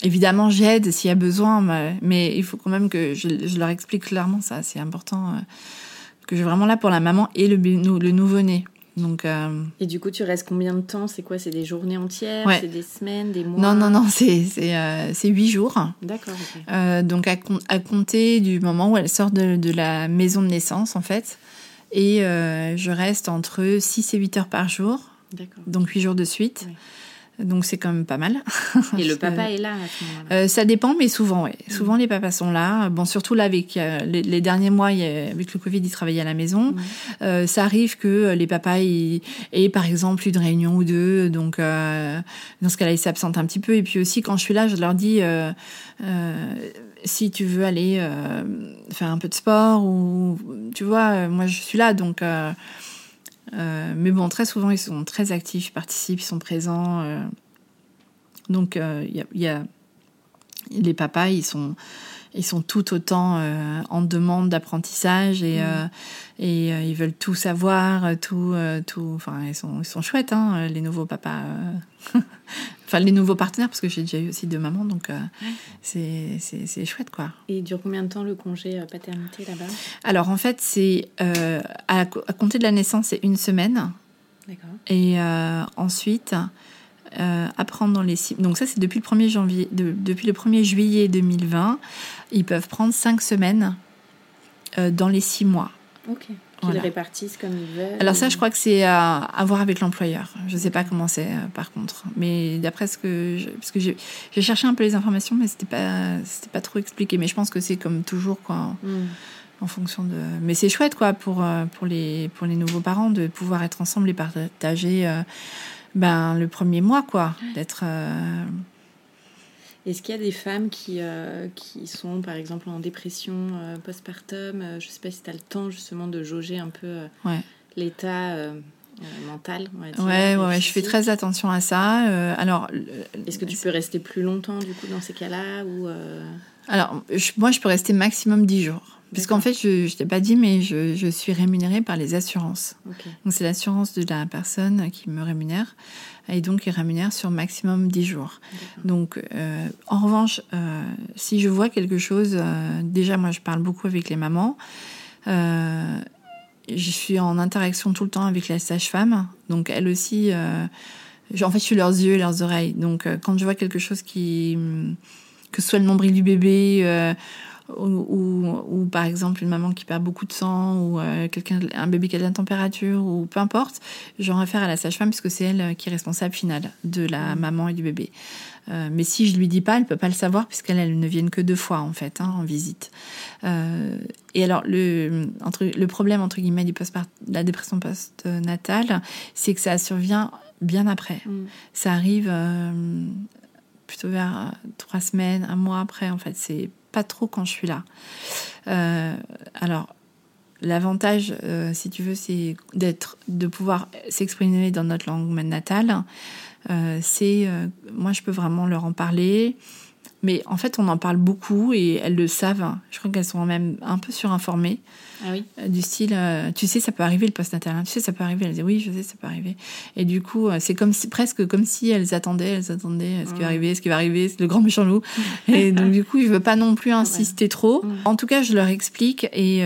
Évidemment, j'aide s'il y a besoin, mais il faut quand même que je, leur explique clairement ça. C'est important euh, que je suis vraiment là pour la maman et le, le nouveau-né. Donc, euh, Et du coup, tu restes combien de temps? C'est quoi? C'est des journées entières? C'est des semaines, des mois? Non, non, non, c'est euh, huit jours. D'accord. donc, à, à, compter du moment où elle sort de, de, la maison de naissance, en fait. Et je reste entre 6 et 8 heures par jour. D'accord. Donc, 8 jours de suite. Donc c'est quand même pas mal. Et le papa est là à ce moment-là euh, Ça dépend, mais souvent, oui. Mm. Souvent les papas sont là. Bon, surtout là avec euh, les, derniers mois, avec le Covid, ils travaillaient à la maison. Mm. Euh, ça arrive que les papas aient par exemple une réunion ou deux. Donc dans ce cas-là, ils s'absentent un petit peu. Et puis aussi quand je suis là, je leur dis si tu veux aller faire un peu de sport ou tu vois, moi je suis là donc. Euh, mais bon, très souvent, ils sont très actifs, ils participent, ils sont présents. Euh. donc, il euh, y, a, les papas, ils sont, ils sont tout autant en demande d'apprentissage et, mmh. et ils veulent tout savoir, tout, tout. Enfin, ils sont, ils sont chouettes, hein, les nouveaux papas. enfin, les nouveaux partenaires, parce que j'ai déjà eu aussi deux mamans, donc euh, c'est chouette, quoi. Et il dure combien de temps le congé euh, paternité là-bas? Alors, en fait, c'est euh, à, compter de la naissance, c'est une semaine. D'accord. Et ensuite, à prendre dans les six... Donc ça, c'est depuis le 1er janvier, depuis le 1er juillet 2020, ils peuvent prendre cinq semaines dans les six mois. Ok. Qu'ils répartissent comme ils veulent. Alors ça, je crois que c'est à, voir avec l'employeur. Je ne sais pas comment c'est euh, par contre. Mais d'après ce que... parce que j'ai cherché un peu les informations, mais c'était pas, pas trop expliqué. Mais je pense que c'est comme toujours, quoi. Hmm. En fonction de... Mais c'est chouette, quoi, pour, euh, pour, les, pour les nouveaux parents de pouvoir être ensemble et partager euh, ben, le premier mois, quoi. D'être... Est-ce qu'il y a des femmes qui, euh, qui sont, par exemple, en dépression euh, postpartum euh, Je ne sais pas si tu as le temps, justement, de jauger un peu l'état mental, on va dire. Ouais, ouais, je fais très attention à ça. alors, Est-ce que tu peux rester plus longtemps, du coup, dans ces cas-là ou, Alors, moi, je peux rester maximum 10 jours. Parce qu'en fait, je ne t'ai pas dit, mais je, je, suis rémunérée par les assurances. Donc, c'est l'assurance de la personne qui me rémunère. Et donc, il rémunère sur maximum 10 jours. Donc, euh, en revanche, euh, si je vois quelque chose, euh, déjà, moi, je parle beaucoup avec les mamans. je suis en interaction tout le temps avec la sage-femme. Donc, elle aussi, en fait, je suis leurs yeux et leurs oreilles. Donc, quand je vois quelque chose qui. que ce soit le nombril du bébé ou, ou, par exemple une maman qui perd beaucoup de sang ou euh, quelqu'un un bébé qui a de la température ou peu importe j'en réfère à la sage-femme puisque c'est elle euh, qui est responsable finale de la mmh. maman et du bébé euh, mais si je lui dis pas elle peut pas le savoir puisqu'elle elle ne viennent que deux fois en fait hein, en visite et alors le entre, le problème entre guillemets du post la dépression post-natale c'est que ça survient bien après mmh. ça arrive plutôt vers trois semaines un mois après en fait c'est pas trop quand je suis là. Euh, alors, l'avantage, euh, si tu veux, c'est d'être, de pouvoir s'exprimer dans notre langue natale. Euh, c'est, moi, je peux vraiment leur en parler. Mais en fait, on en parle beaucoup et elles le savent. Je crois qu'elles sont même un peu surinformées. Ah oui. Euh, du style, euh, tu sais, ça peut arriver le postnatal. Hein. tu sais, ça peut arriver. Elles disent oui, je sais, ça peut arriver. Et du coup, euh, c'est comme si, presque comme si elles attendaient, elles attendaient ce qui va arriver, ce qui va arriver, c'est le grand méchant loup. et donc, du coup, je veux pas non plus insister trop. En tout cas, je leur explique et.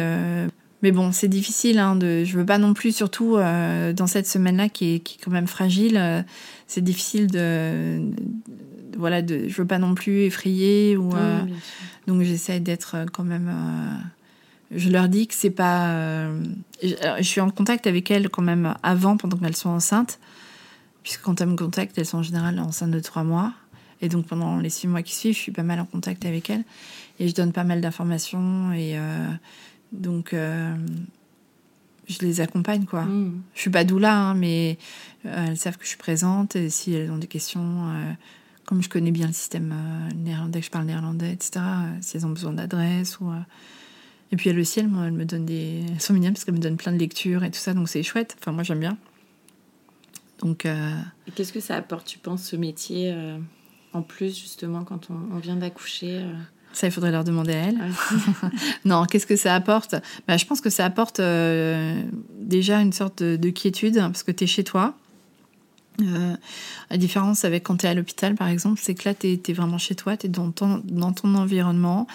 mais bon, c'est difficile. Hein, de, je veux pas non plus, surtout dans cette semaine-là qui est, qui est quand même fragile. c'est difficile de, voilà, de, je veux pas non plus effrayer ou. donc j'essaie d'être quand même je leur dis que c'est pas. Euh, je suis en contact avec elles quand même avant, pendant qu'elles sont enceintes, puisque quand elles me contactent, elles sont en général enceintes de trois mois. Et donc pendant les six mois qui suivent, je suis pas mal en contact avec elles et je donne pas mal d'informations et euh, donc euh, je les accompagne quoi. Mm. Je suis pas doula, hein, mais elles savent que je suis présente et si elles ont des questions, comme je connais bien le système néerlandais, que je parle néerlandais, etc. si elles ont besoin d'adresse ou Et puis, elle le ciel, moi, elle me donne des. Elles sont mignonnes parce qu'elle me donne plein de lectures et tout ça, donc c'est chouette. Enfin, moi, j'aime bien. Donc. euh, qu'est-ce que ça apporte, tu penses, ce métier euh, en plus, justement, quand on, on vient d'accoucher euh, Ça, il faudrait leur demander à elle. ouais. Non, qu'est-ce que ça apporte? Bah, Je pense que ça apporte euh, déjà une sorte de, de quiétude, parce que tu es chez toi. Euh, la différence avec quand tu es à l'hôpital, par exemple, c'est que là, tu es, vraiment chez toi, tu es dans ton, dans ton environnement.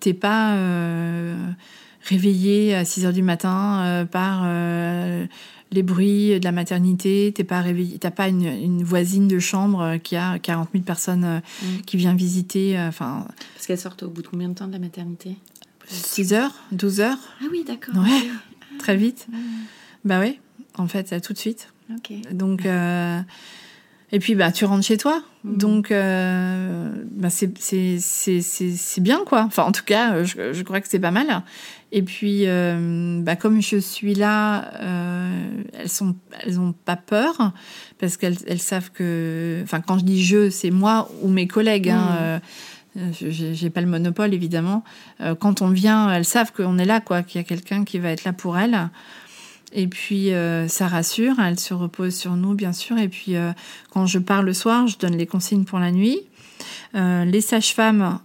Tu pas euh, réveillé à 6 heures du matin euh, par euh, les bruits de la maternité. Tu pas réveillé, t'as pas une, une voisine de chambre qui a 40 000 personnes Mm. qui vient visiter. Enfin, Parce qu'elles sortent au bout de combien de temps de la maternité? 6 heures, 12 heures, Ah oui, d'accord. Ouais. très vite. Bah oui, en fait, tout de suite. Donc, euh, et puis, bah, tu rentres chez toi. Mhm. Donc, euh, bah, c'est, bien, quoi. Enfin, en tout cas, euh, je, je crois que c'est pas mal. Et puis, euh, bah, comme je suis là, elles sont, elles ont pas peur parce qu'elles elles savent que, enfin, quand je dis je, c'est moi ou mes collègues. Hein, euh, j'ai pas le monopole, évidemment. Quand on vient, elles savent qu'on est là, quoi, qu'il y a quelqu'un qui va être là pour elles. Et puis, euh, ça rassure, elle se repose sur nous, bien sûr. Et puis, euh, quand je pars le soir, je donne les consignes pour la nuit. Euh, les sages-femmes,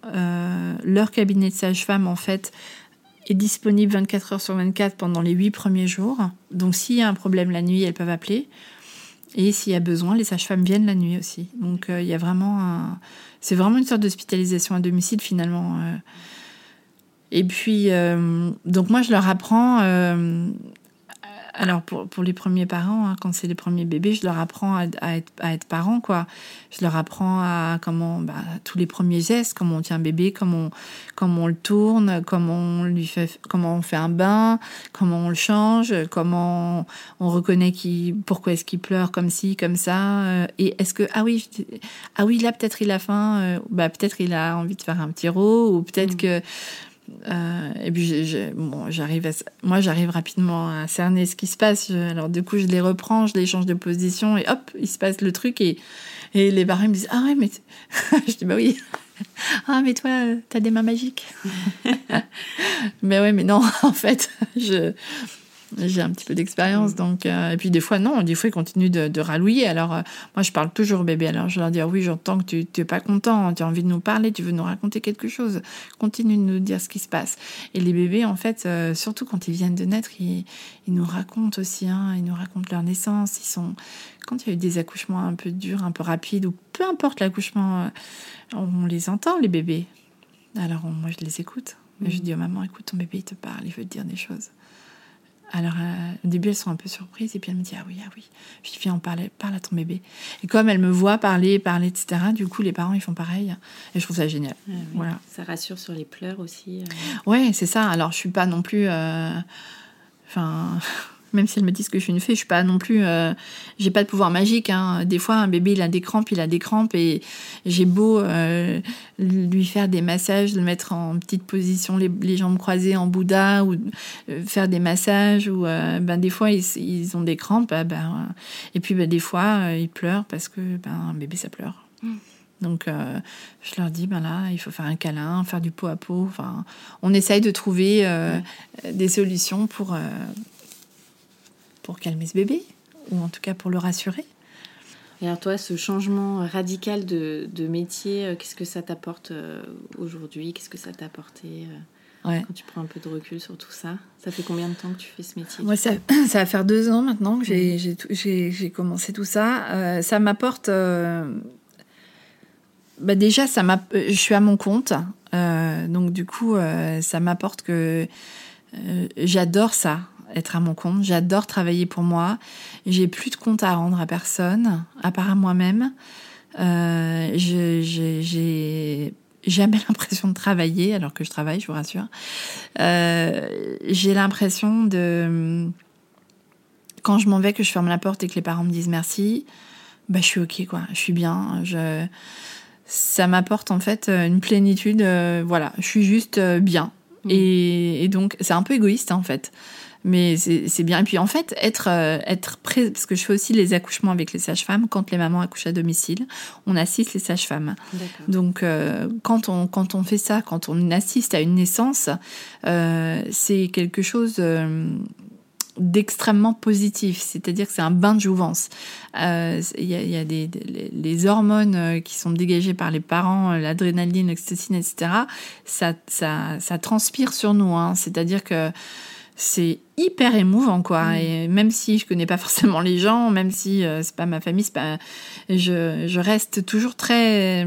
leur cabinet de sages-femmes, en fait, est disponible 24 heures sur 24 pendant les huit premiers jours. Donc, s'il y a un problème la nuit, elles peuvent appeler. Et s'il y a besoin, les sages-femmes viennent la nuit aussi. Donc, il y a vraiment. C'est vraiment une sorte d'hospitalisation à domicile, finalement. Et puis, donc moi, je leur apprends... alors pour, pour les premiers parents, hein, quand c'est les premiers bébés, je leur apprends à, à être, à être parents, quoi. Je leur apprends à comment bah, tous les premiers gestes, comment on tient un bébé, comment on, comment on le tourne, comment on lui fait, comment on fait un bain, comment on le change, comment on reconnaît qui, pourquoi est-ce qu'il pleure comme ci, comme ça, euh, et est-ce que ah oui, je- ah oui là peut-être il a faim, euh, bah peut-être il a envie de faire un petit rot ou peut-être Mm. que euh, et puis, bon, j'arrive moi, j'arrive rapidement à cerner ce qui se passe. Je- alors, du coup, je les reprends, je les change de position et hop, il se passe le truc. Et, et les parents me disent Ah ouais, mais. je dis Bah oui. Ah, mais toi, euh, t'as des mains magiques. mais ouais, mais non, en fait, je. J'ai un petit peu d'expérience, donc euh, et puis des fois non, des fois ils continuent de, de ralouiller. Alors euh, moi je parle toujours au bébé, alors je leur dis Ah oui j'entends que tu n'es pas content, tu as envie de nous parler, tu veux nous raconter quelque chose, continue de nous dire ce qui se passe. Et les bébés, en fait, euh, surtout quand ils viennent de naître, ils, ils nous racontent aussi, hein, ils nous racontent leur naissance. Ils sont, quand il y a eu des accouchements un peu durs, un peu rapides, ou peu importe l'accouchement, on les entend, les bébés. Alors on- moi, je les écoute. Et Je Mhm. dis aux mamans, écoute, ton bébé, il te parle, il veut te dire des choses. Alors, euh, au début, elles sont un peu surprises, et puis elle me dit, ah oui, ah oui. Puis, viens, on parle, parle à ton bébé. Et comme elle me voit parler, parler, etc., du coup, les parents, ils font pareil. Et je trouve ça génial. Ah oui. Voilà. Ça rassure sur les pleurs aussi. euh. Ouais, c'est ça. Alors, je suis pas non plus. euh, Enfin, même si elles me disent que je suis une fée, je suis pas non plus. euh, J'ai pas de pouvoir magique. hein. Des fois, un bébé, il a des crampes, il a des crampes, et j'ai beau euh, lui faire des massages, le mettre en petite position, les, les jambes croisées en Bouddha, ou euh, faire des massages, ou ben des fois ils, ils ont des crampes, ah, ben, et puis ben, des fois ils pleurent parce que ben un bébé ça pleure. Mm. Donc, euh, je leur dis, ben là, il faut faire un câlin, faire du pot à pot. Enfin, on essaye de trouver euh, des solutions pour, euh, pour calmer ce bébé, ou en tout cas pour le rassurer. Et alors toi, ce changement radical de, de métier, euh, qu'est-ce que ça t'apporte euh, aujourd'hui? Qu'est-ce que ça t'a apporté euh, Ouais. quand tu prends un peu de recul sur tout ça? Ça fait combien de temps que tu fais ce métier? Moi, ça, ça va faire deux ans maintenant que j'ai- j'ai commencé tout ça. Euh, ça m'apporte. euh, bah déjà, ça m'a- je suis à mon compte. Euh, donc, du coup, ça m'apporte que j'adore ça, être à mon compte. J'adore travailler pour moi. J'ai plus de compte à rendre à personne, à part à moi-même. Euh, j'ai jamais l'impression de travailler, alors que je travaille, je vous rassure. Euh, j'ai l'impression de quand je m'en vais, que je ferme la porte et que les parents me disent merci, bah je suis ok quoi, je suis bien. Je ça m'apporte en fait une plénitude. euh, voilà, je suis juste euh, bien. Mm. Et, et donc c'est un peu égoïste hein, en fait. Mais c'est bien. Et puis en fait, être, euh, être prêt, parce que je fais aussi les accouchements avec les sages-femmes, quand les mamans accouchent à domicile, on assiste les sages-femmes. Donc euh, quand, on, quand on fait ça, quand on assiste à une naissance, euh, c'est quelque chose d'extrêmement positif, c'est-à-dire que c'est un bain de jouvence. Il y, a, y a des, les hormones qui sont dégagées par les parents, l'adrénaline, l'oxytocine, etc. Ça, ça, ça transpire sur nous, hein. c'est-à-dire que c'est hyper émouvant quoi. Mm. et même si je connais pas forcément les gens même si euh, c'est pas ma famille c'est pas je, je reste toujours très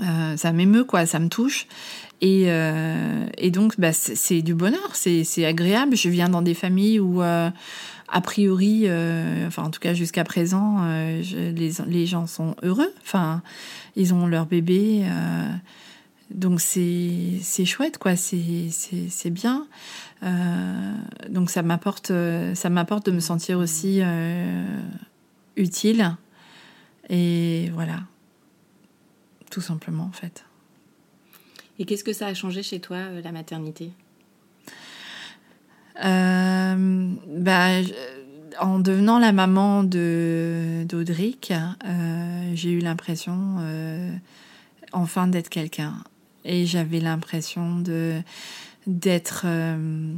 euh, ça m'émeut quoi ça me touche. Et, euh, et donc bah, c'est du bonheur c'est agréable. Je viens dans des familles où a priori enfin en tout cas jusqu'à présent les, les gens sont heureux. Enfin ils ont leur bébé donc c'est chouette quoi, c'est bien. Euh, donc ça m'apporte ça m'apporte de me sentir aussi euh, utile. Et voilà. Tout simplement en fait. Et qu'est-ce que ça a changé chez toi euh, la maternité? Bah, en devenant la maman de d'Audric, j'ai eu l'impression enfin d'être quelqu'un et j'avais l'impression de d'être euh,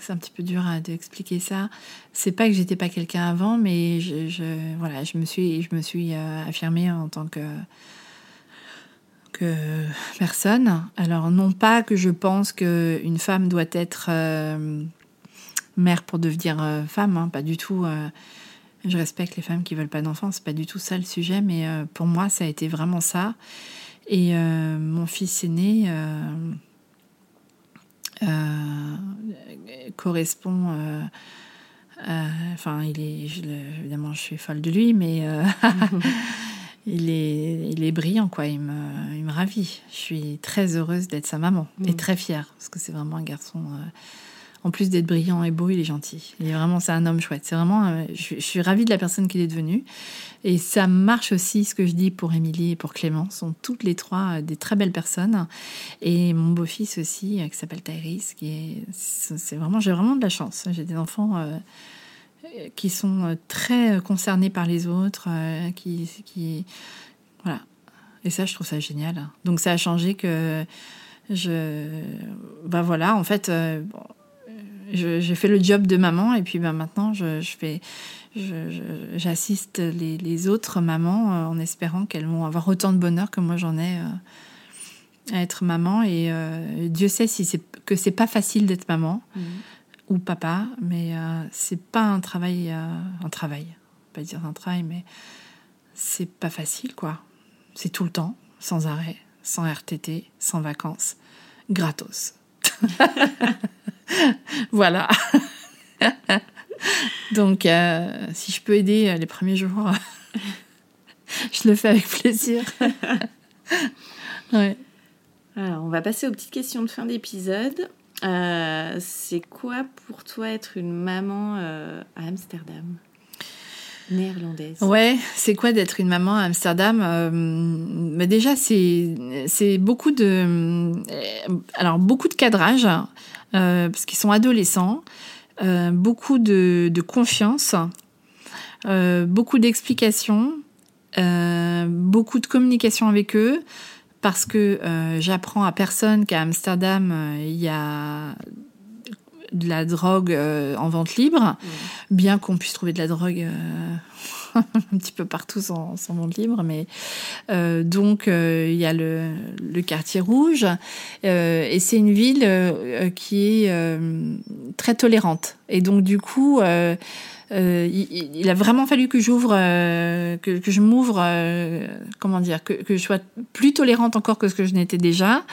c'est un petit peu dur d'expliquer ça. C'est pas que j'étais pas quelqu'un avant, mais je, voilà, je me suis je me suis euh, affirmée en tant que que personne. Alors non pas que je pense que une femme doit être euh, mère pour devenir femme, hein, pas du tout. je respecte les femmes qui veulent pas d'enfants, c'est pas du tout ça le sujet, mais pour moi ça a été vraiment ça. Et euh, mon fils aîné euh, euh, correspond. enfin, il est. évidemment, je suis folle de lui, mais. il est, il est brillant, quoi. Il me, il me ravit. Je suis très heureuse d'être sa maman et mm. très fière parce que c'est vraiment un garçon en plus d'être brillant et beau, il est gentil. Il est vraiment, c'est un homme chouette. C'est vraiment, euh, je, suis ravie de la personne qu'il est devenu. Et ça marche aussi, ce que je dis pour Émilie et pour Clément, sont toutes les trois euh, des très belles personnes. Et mon beau-fils aussi, euh, qui s'appelle Tyrese, qui est, c'est vraiment, j'ai vraiment de la chance. J'ai des enfants qui sont très concernés par les autres, qui, voilà. Et ça, je trouve ça génial. Donc ça a changé que je, bah voilà, en fait j'ai fait le job de maman et puis ben, maintenant je, je fais j'assiste les, les, autres mamans euh, en espérant qu'elles vont avoir autant de bonheur que moi j'en ai euh, à être maman. Et euh, Dieu sait si c'est que c'est pas facile d'être maman mmh. ou papa mais c'est pas un travail un travail. Pas dire un travail mais c'est pas facile quoi. C'est tout le temps sans arrêt sans RTT sans vacances gratos voilà. Donc, euh, si je peux aider euh, les premiers jours, je le fais avec plaisir. ouais. Alors, on va passer aux petites questions de fin d'épisode. Euh, c'est quoi pour toi être une maman à Amsterdam? Néerlandaise. Ouais, c'est quoi d'être une maman à Amsterdam? Mais déjà, c'est beaucoup de alors beaucoup de cadrage. Euh, parce qu'ils sont adolescents, euh, beaucoup de, confiance, euh, beaucoup d'explications, beaucoup de communication avec eux, parce que j'apprends à personne qu'à Amsterdam, il y a de la drogue en vente libre, bien qu'on puisse trouver de la drogue un petit peu partout sans, sans monde libre. Mais euh, donc euh, il y a le, quartier rouge euh, et c'est une ville qui est très tolérante. Et donc du coup euh, il, il, a vraiment fallu que j'ouvre, euh, que, que, je m'ouvre, euh, comment dire, que, que, je sois plus tolérante encore que ce que je n'étais déjà.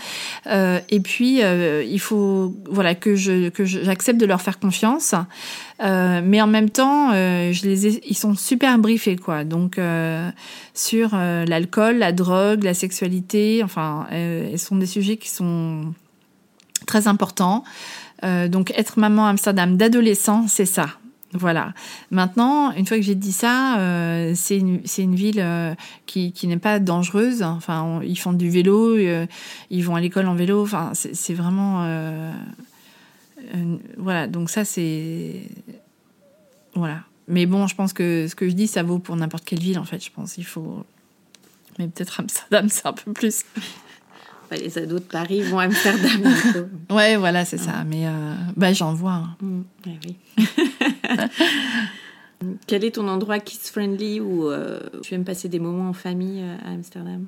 Euh, et puis, il faut, voilà, que je, que j'accepte de leur faire confiance. mais en même temps, je les ai, ils sont super briefés, quoi. Donc, sur l'alcool, la drogue, la sexualité, enfin, ce sont des sujets qui sont très importants. donc, être maman Amsterdam d'adolescent, c'est ça. Voilà. Maintenant, une fois que j'ai dit ça, euh, c'est une, une, ville euh, qui, qui n'est pas dangereuse. Enfin, ils font du vélo, euh, ils vont à l'école en vélo. Enfin, c'est vraiment. Voilà, donc ça c'est. Voilà. Mais bon, je pense que ce que je dis, ça vaut pour n'importe quelle ville en fait, je pense. Il faut. Mais peut-être Amsterdam, c'est un peu plus. les ados de Paris vont à Amsterdam. ouais, voilà, c'est ça. Mais bah, j'en vois. Hein. Mm, oui. Quel est ton endroit kids-friendly où tu aimes passer des moments en famille à Amsterdam?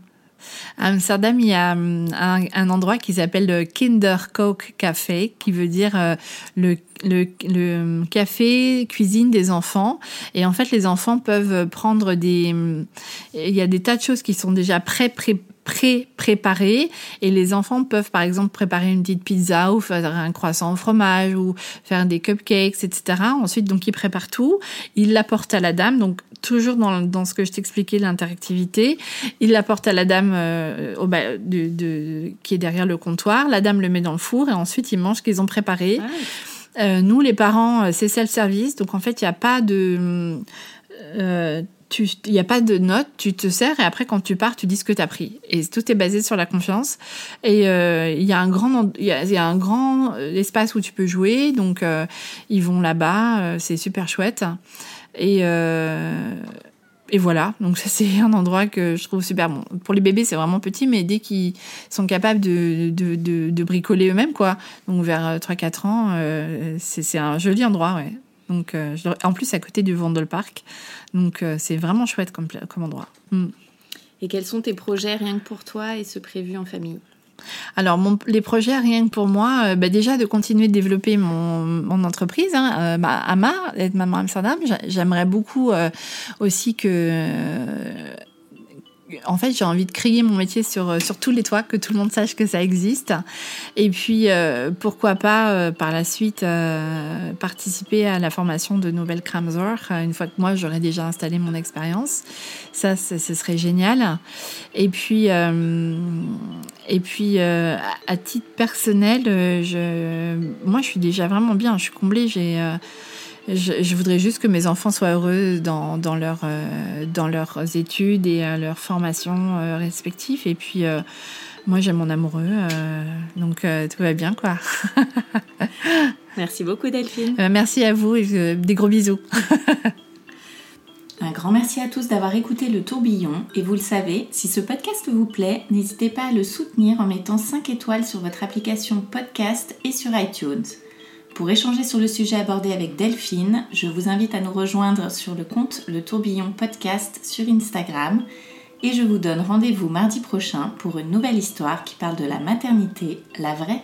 À Amsterdam, il y a hum, un, endroit qui s'appelle le Kinderkook Café, qui veut dire euh, le, le, café cuisine des enfants. Et en fait, les enfants peuvent prendre des... Il y a des tas de choses qui sont déjà pré pré-préparées et les enfants peuvent par exemple préparer une petite pizza ou faire un croissant au fromage ou faire des cupcakes etc ensuite donc ils préparent tout ils l'apportent à la dame donc toujours dans, dans ce que je t'expliquais, l'interactivité. Il l'apporte à la dame euh, au, de, de, qui est derrière le comptoir. La dame le met dans le four et ensuite ils mangent ce qu'ils ont préparé. Ah euh, nous, les parents, euh, c'est self-service. Donc en fait, il n'y a pas de... Euh, il n'y a pas de notes, tu te sers et après quand tu pars, tu dis ce que tu as pris. Et tout est basé sur la confiance. Et euh, il y a un grand, y, a, un grand espace où tu peux jouer, donc euh, ils vont là-bas, c'est super chouette. Et, euh, voilà, donc ça c'est un endroit que je trouve super bon. Pour les bébés c'est vraiment petit, mais dès qu'ils sont capables de, de, bricoler eux-mêmes, quoi, donc vers 3-4 euh, ans, euh, c'est un joli endroit, ouais. Donc, euh, en plus, à côté du Vondelpark. Donc, euh, c'est vraiment chouette comme, comme endroit. Mm. Et quels sont tes projets rien que pour toi et ceux prévus en famille? Alors, mon, les projets, rien que pour moi, euh, bah déjà de continuer de développer mon, mon entreprise, hein, euh, bah, Ama, être maman Amsterdam. J'aimerais beaucoup euh, aussi que en fait, j'ai envie de crier mon métier sur, euh, sur tous les toits, que tout le monde sache que ça existe. Et puis, euh, pourquoi pas, euh, par la suite, participer à la formation de Nobel Kramzor, une fois que moi, j'aurais déjà installé mon expérience. Ça, ce serait génial. Et puis, et puis à titre personnel, je, moi, je suis déjà vraiment bien. Je suis comblée. J'ai je, voudrais juste que mes enfants soient heureux dans, dans, leur, euh, dans leurs études et euh, leurs formations euh, respectives. Et puis, moi, j'aime mon amoureux. donc, tout va bien, quoi. merci beaucoup, Delphine. merci à vous et des gros bisous. Un grand merci à tous d'avoir écouté le tourbillon et vous le savez, si ce podcast vous plaît, n'hésitez pas à le soutenir en mettant 5 étoiles sur votre application podcast et sur iTunes. Pour échanger sur le sujet abordé avec Delphine, je vous invite à nous rejoindre sur le compte Le Tourbillon Podcast sur Instagram et je vous donne rendez-vous mardi prochain pour une nouvelle histoire qui parle de la maternité, la vraie